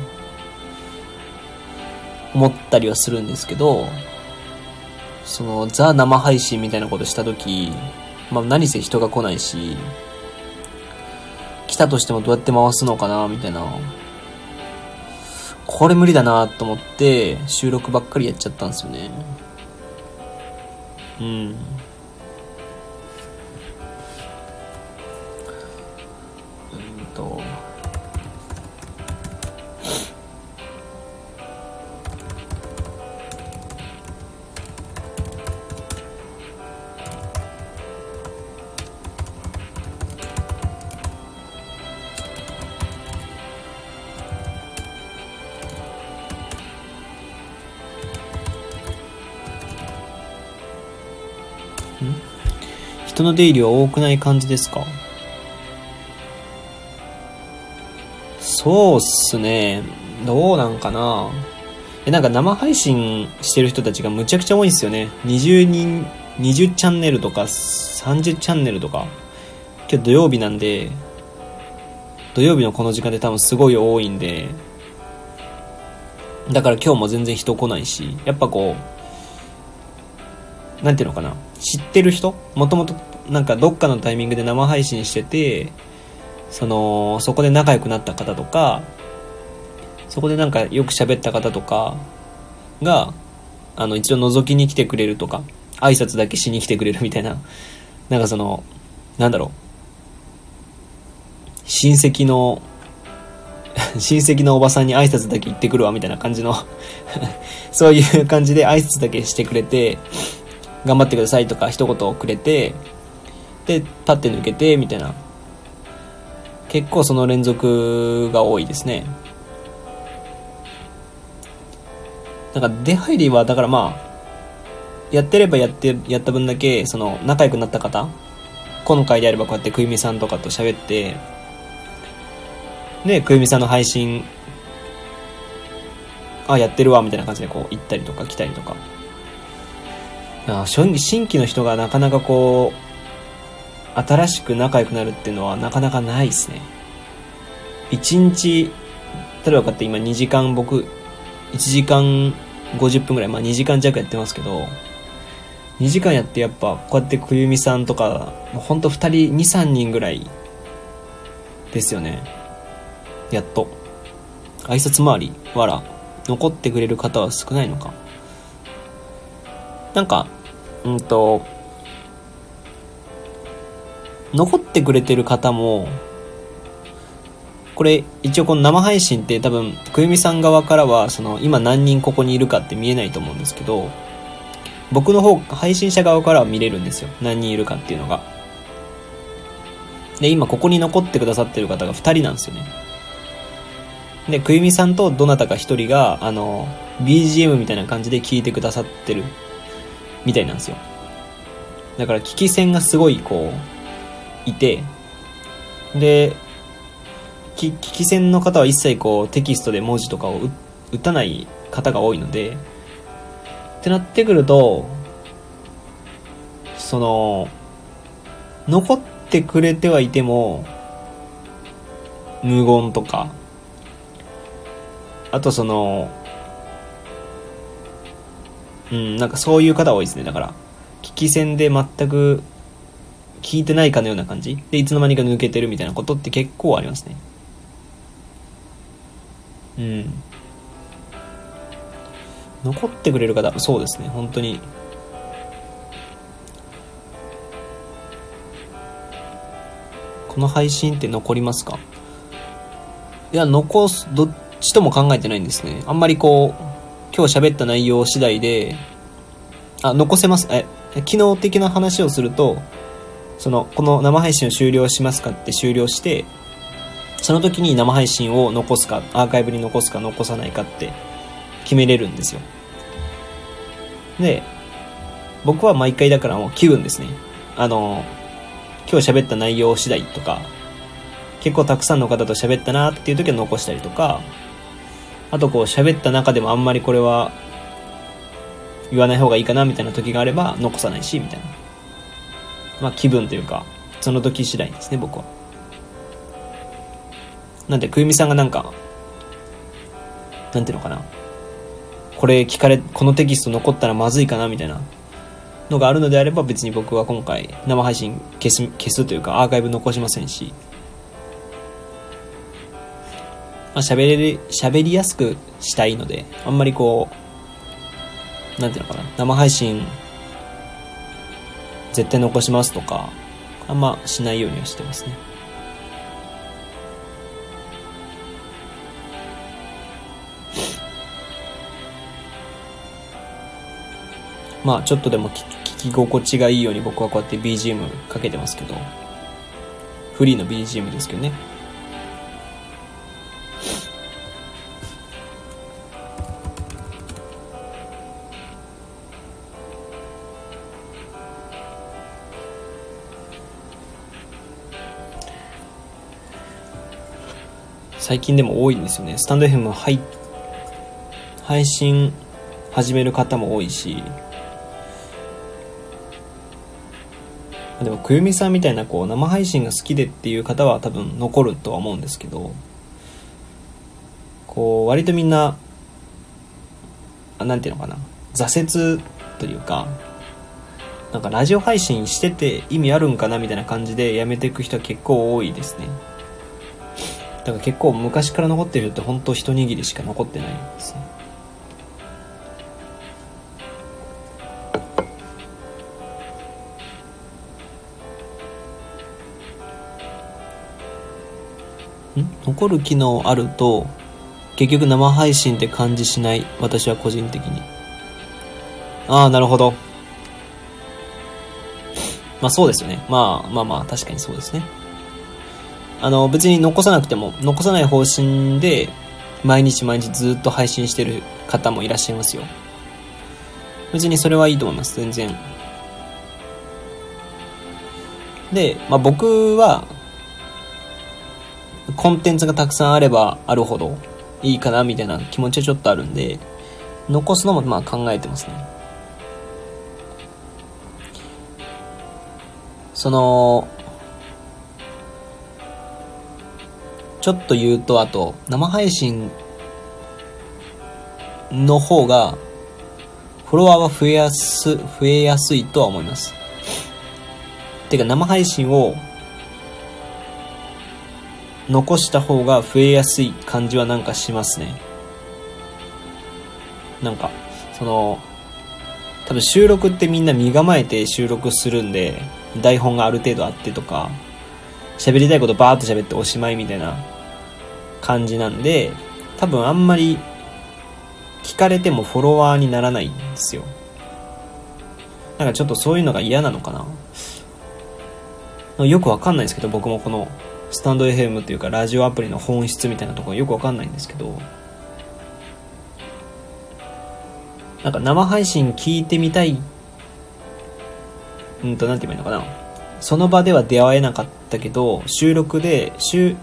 思ったりはするんですけど、その、ザ生配信みたいなことしたとき、まあ何せ人が来ないし、来たとしてもどうやって回すのかな、みたいな。これ無理だなと思って、収録ばっかりやっちゃったんですよね。うん。人の出入りは多くない感じですか？そうっすね。どうなんかな？え、なんか生配信してる人たちがむちゃくちゃ多いんすよね。20人、20チャンネルとか30チャンネルとか。今日土曜日なんで、土曜日のこの時間で多分すごい多いんで、だから今日も全然人来ないし、やっぱこう、なんていうのかな？知ってる人？もともとなんかどっかのタイミングで生配信してて、その、そこで仲良くなった方とか、そこでなんかよく喋った方とかが、あの、一度覗きに来てくれるとか、挨拶だけしに来てくれるみたいな、なんかその、なんだろう、親戚の、親戚のおばさんに挨拶だけ行ってくるわみたいな感じの そういう感じで挨拶だけしてくれて、頑張ってくださいとか一言くれて、で、パッて抜けて、みたいな。結構その連続が多いですね。なんか出入りは、だからまあ、やってればやって、やった分だけ、その、仲良くなった方、今回であればこうやってくゆみさんとかと喋って、で、くゆみさんの配信、あ、やってるわ、みたいな感じでこう、行ったりとか来たりとか。あ新規の人がなかなかこう、新しく仲良くなるっていうのはなかなかないですね。1日、例えばこうやって今2時間僕、1時間50分ぐらい、まあ2時間弱やってますけど、2時間やってやっぱこうやってくゆみさんとか、もうほんと2人、2、3人ぐらいですよね。やっと。挨拶回り、わら、残ってくれる方は少ないのか。なんか、うんと、残ってくれてる方も、これ一応この生配信って多分、くゆみさん側からは、その今何人ここにいるかって見えないと思うんですけど、僕の方、配信者側からは見れるんですよ。何人いるかっていうのが。で、今ここに残ってくださってる方が2人なんですよね。で、くゆみさんとどなたか1人が、あの、BGM みたいな感じで聞いてくださってるみたいなんですよ。だから聞き戦がすごいこう、いて、で、聞き戦の方は一切こうテキストで文字とかを打たない方が多いので、ってなってくると、その、残ってくれてはいても、無言とか、あとその、うん、なんかそういう方多いですね。だから、聞き戦で全く聞いてないかのような感じ？でいつの間にか抜けてるみたいなことって結構ありますね。うん。残ってくれる方そうですね。本当に。この配信って残りますか？いや残すどっちとも考えてないんですね。あんまりこう今日喋った内容次第であ残せます。え機能的な話をするとその、この生配信を終了しますかって終了して、その時に生配信を残すか、アーカイブに残すか残さないかって決めれるんですよ。で、僕は毎回だからもう気分ですね。あの、今日喋った内容次第とか、結構たくさんの方と喋ったなっていう時は残したりとか、あとこう喋った中でもあんまりこれは言わない方がいいかなみたいな時があれば残さないし、みたいな。まあ気分というか、その時次第ですね、僕は。なんで、くゆみさんがなんか、なんていうのかな。これ聞かれ、このテキスト残ったらまずいかなみたいなのがあるのであれば別に僕は今回生配信消す、消すというかアーカイブ残しませんし、まあ、喋り、喋りやすくしたいので、あんまりこう、なんていうのかな、生配信絶対残しますとか、あんましないようにはしてますね。まあちょっとでも聞き心地がいいように僕はこうやって BGM かけてますけど、フリーの BGM ですけどね。最近でも多いんですよね。スタンド FM 配、配信始める方も多いし、でも、くゆみさんみたいなこう生配信が好きでっていう方は多分残るとは思うんですけど、こう、割とみんな、あなんていうのかな、挫折というか、なんかラジオ配信してて意味あるんかなみたいな感じでやめていく人は結構多いですね。だから結構昔から残ってるって本当一握りしか残ってないんですね。残る機能あると結局生配信って感じしない私は個人的に。ああなるほど。まあそうですよね。まあまあまあ確かにそうですね。あの別に残さなくても残さない方針で毎日毎日ずっと配信してる方もいらっしゃいますよ別にそれはいいと思います全然で、まあ、僕はコンテンツがたくさんあればあるほどいいかなみたいな気持ちはちょっとあるんで、残すのもまあ考えてますね。その、ちょっと言うと、あと、生配信の方が、フォロワーは増えやす、増えやすいとは思います。てか、生配信を残した方が増えやすい感じはなんかしますね。なんか、その、多分収録ってみんな身構えて収録するんで、台本がある程度あってとか、喋りたいことバーっと喋っておしまいみたいな感じなんで、多分あんまり聞かれてもフォロワーにならないんですよ。なんかちょっとそういうのが嫌なのかな。よくわかんないですけど、僕もこのスタンド FM っていうかラジオアプリの本質みたいなところよくわかんないんですけどなんか生配信聞いてみたいうんと何て言えばいいのかなその場では出会えなかったけど収録で週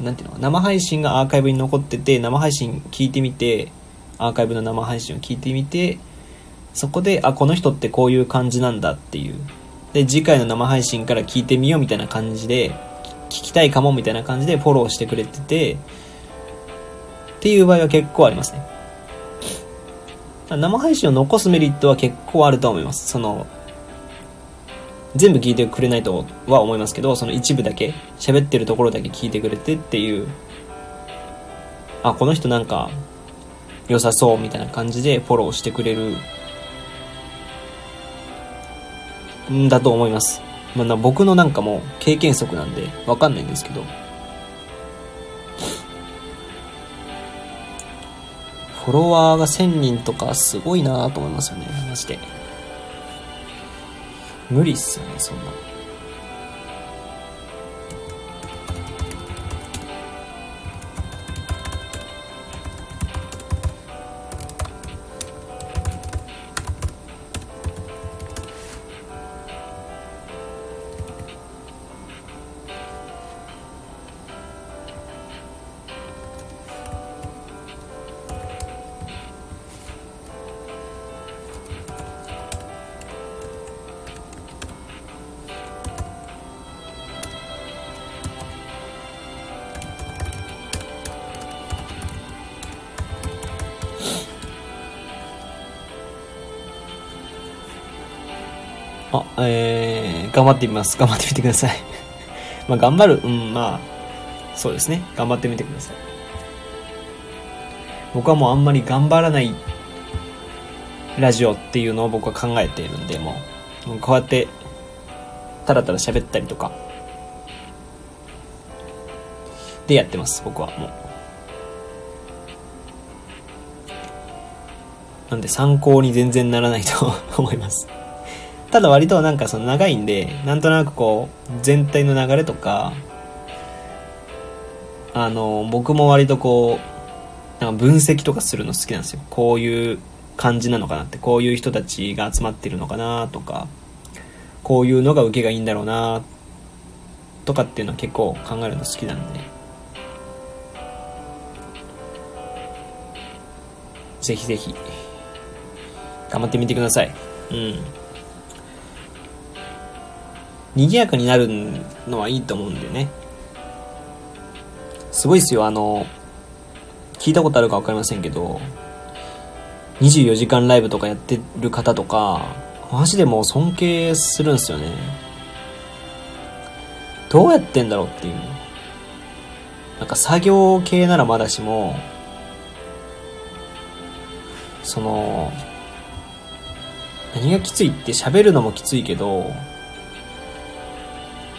なんていうの生配信がアーカイブに残ってて生配信聞いてみてアーカイブの生配信を聞いてみてそこであこの人ってこういう感じなんだっていうで次回の生配信から聞いてみようみたいな感じで聞きたいかもみたいな感じでフォローしてくれてて、っていう場合は結構ありますね。生配信を残すメリットは結構あると思います。その、全部聞いてくれないとは思いますけど、その一部だけ、喋ってるところだけ聞いてくれてっていう、あ、この人なんか良さそうみたいな感じでフォローしてくれるんだと思います。まあ、僕のなんかも経験則なんでわかんないんですけど、フォロワーが1000人とかすごいなと思いますよね、マジで。無理っすよね、そんな。頑張ってみます。頑張ってみてください。まあ、頑張る、うん、まあ、そうですね。頑張ってみてください。僕はもうあんまり頑張らないラジオっていうのを僕は考えているんで、もう、こうやって、ただただ喋ったりとか、でやってます、僕はもう。なんで参考に全然ならないと 思います。ただ割となんかその長いんで、なんとなくこう、全体の流れとか、あの、僕も割とこう、なんか分析とかするの好きなんですよ。こういう感じなのかなって、こういう人たちが集まってるのかなとか、こういうのが受けがいいんだろうなとかっていうのは結構考えるの好きなんで。ぜひぜひ。頑張ってみてください。うん。賑やかになるのはいいと思うんでね。すごいっすよ、あの、聞いたことあるか分かりませんけど、24時間ライブとかやってる方とか、マジでもう尊敬するんすよね。どうやってんだろうっていう。なんか作業系ならまだしも、その、何がきついって喋るのもきついけど、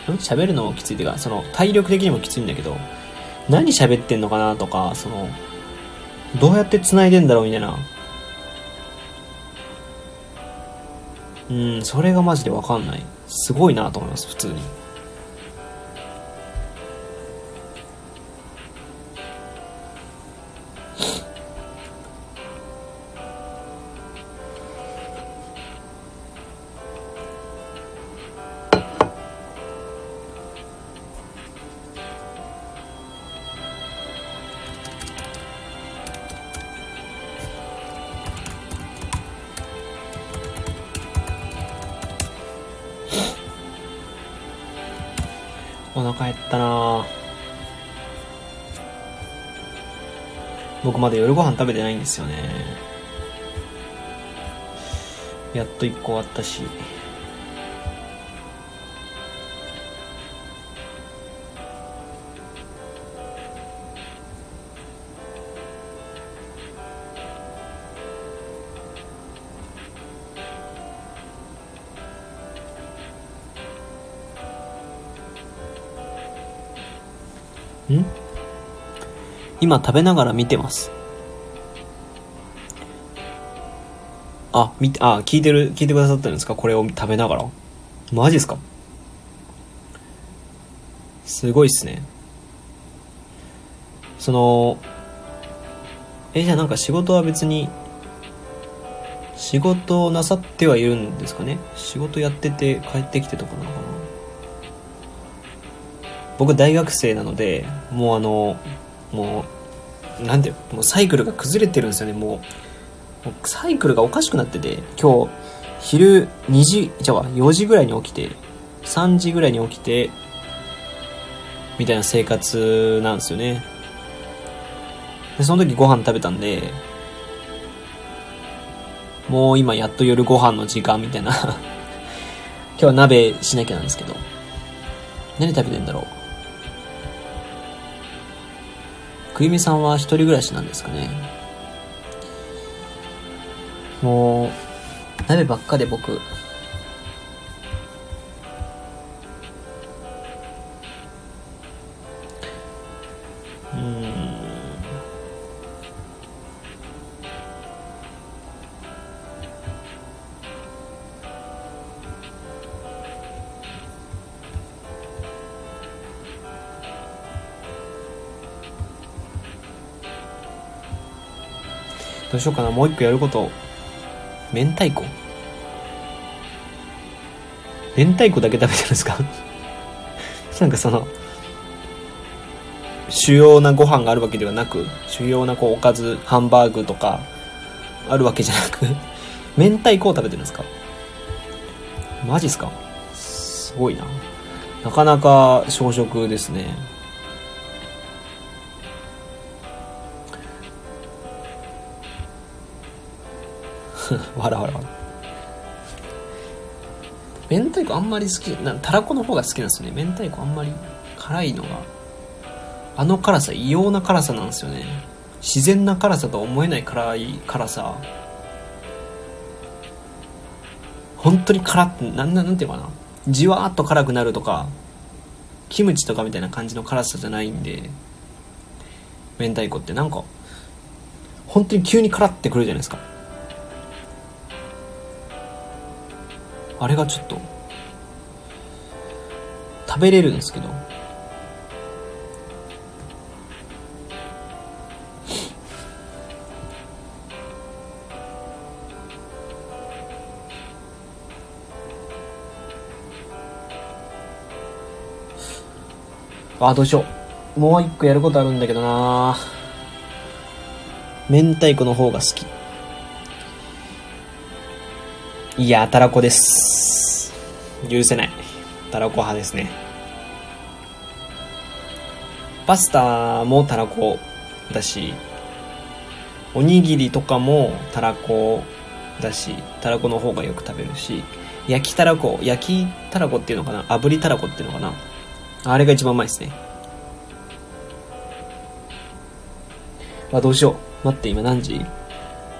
喋るのもきついっていうか、その体力的にもきついんだけど、何喋ってんのかなとか、その、どうやって繋いでんだろうみたいな。うん、それがマジでわかんない。すごいなと思います、普通に。僕まだ夜ご飯食べてないんですよね。やっと1個終わったし。今食べながら見てます。あ、見て、あ、聞いてる、聞いてくださってるんですか？これを食べながら。マジっすか？すごいっすね。その、え、じゃあなんか仕事は別に、仕事をなさってはいるんですかね？仕事やってて帰ってきてとかなのかな？僕大学生なのでもうあのもうなんてもうサイクルが崩れてるんですよね。もうサイクルがおかしくなってて今日昼2時じゃあ4時ぐらいに起きて3時ぐらいに起きてみたいな生活なんですよね。でその時ご飯食べたんでもう今やっと夜ご飯の時間みたいな。今日は鍋しなきゃなんですけど何食べてんだろう。くゆみさんは一人暮らしなんですかね。もう、鍋ばっかで僕、しようかな。もう一個やること。明太子？明太子だけ食べてるんですか？なんかその主要なご飯があるわけではなく主要なこうおかずハンバーグとかあるわけじゃなく 明太子を食べてるんですか？マジっすか？すごいな。なかなか小食ですね。わらわ。らわ。明太子あんまり好きなたらこの方が好きなんですよね。明太子あんまり辛いのがあの辛さ異様な辛さなんですよね。自然な辛さとは思えない辛い辛さ。本当に辛ってなんなんていうかな。じわーっと辛くなるとかキムチとかみたいな感じの辛さじゃないんで明太子ってなんか本当に急に辛ってくるじゃないですか。あれがちょっと食べれるんですけどあ、どうしよう。もう一個やることあるんだけどな明太子の方が好き。いや、たらこです。許せない。たらこ派ですね。パスタもたらこだし、おにぎりとかもたらこだし、たらこの方がよく食べるし、焼きたらこ、焼きたらこっていうのかな？炙りたらこっていうのかな？あれが一番うまいですね。あ、どうしよう。待って、今何時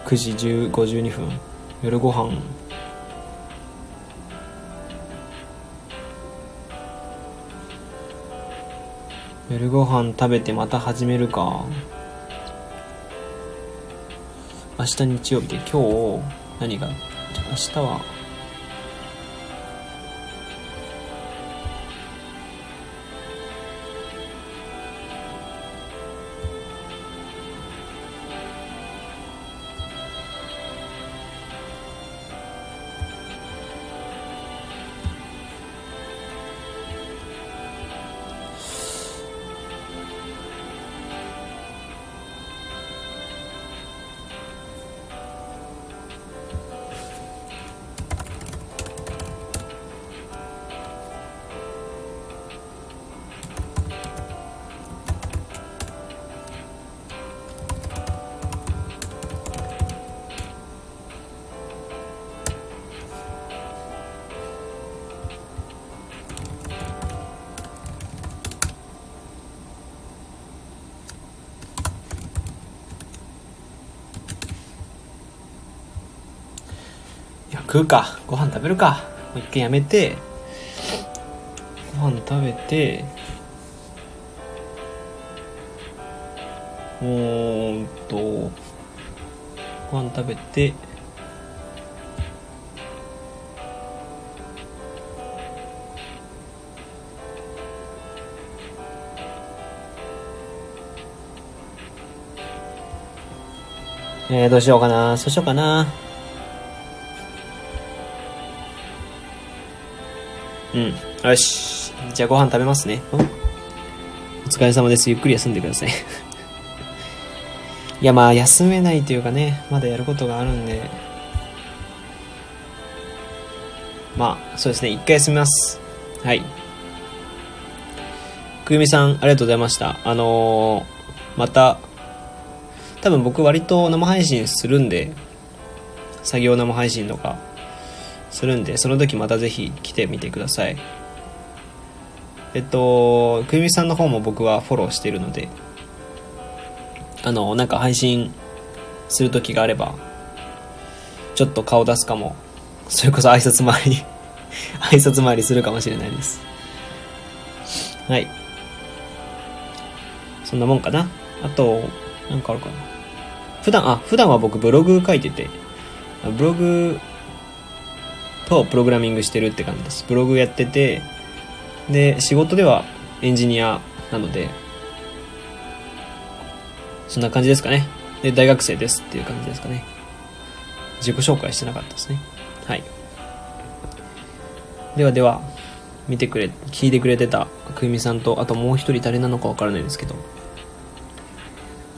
?9 時10 52分。夜ご飯。夜ご飯食べてまた始めるか。明日日曜日で今日、何が、明日は、食うか。ご飯食べるか。もう一回やめて、ご飯食べて、うんと、ご飯食べて、えー、どうしようかな。そうしようかな。うん。よし。じゃあご飯食べますね。お疲れ様です。ゆっくり休んでください。いや、まあ、休めないというかね、まだやることがあるんで。まあ、そうですね。一回休みます。はい。くゆみさん、ありがとうございました。あのー、また、多分僕割と生配信するんで、作業生配信とか、するんで、その時またぜひ来てみてください。えっと、くゆみさんの方も僕はフォローしてるので、あの、なんか配信する時があれば、ちょっと顔出すかも。それこそ挨拶回り 挨拶回りするかもしれないです。はい。そんなもんかな。あと、なんかあるかな。普段、あ、普段は僕ブログ書いてて、ブログとプログラミングしてるって感じです。ブログやってて、で、仕事ではエンジニアなので、そんな感じですかね。で、大学生ですっていう感じですかね。自己紹介してなかったですね。はい。ではでは、見てくれ、聞いてくれてたくゆみさんと、あともう一人誰なのかわからないですけど、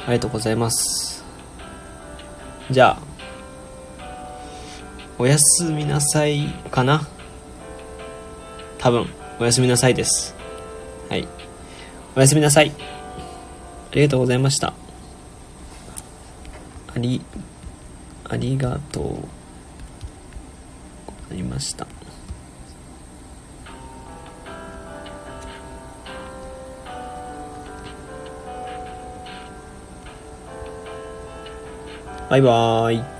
ありがとうございます。じゃあ、おやすみなさいかな？多分、おやすみなさいです。はい。おやすみなさい。ありがとうございました。あり、ありがとうございました。バイバーイ。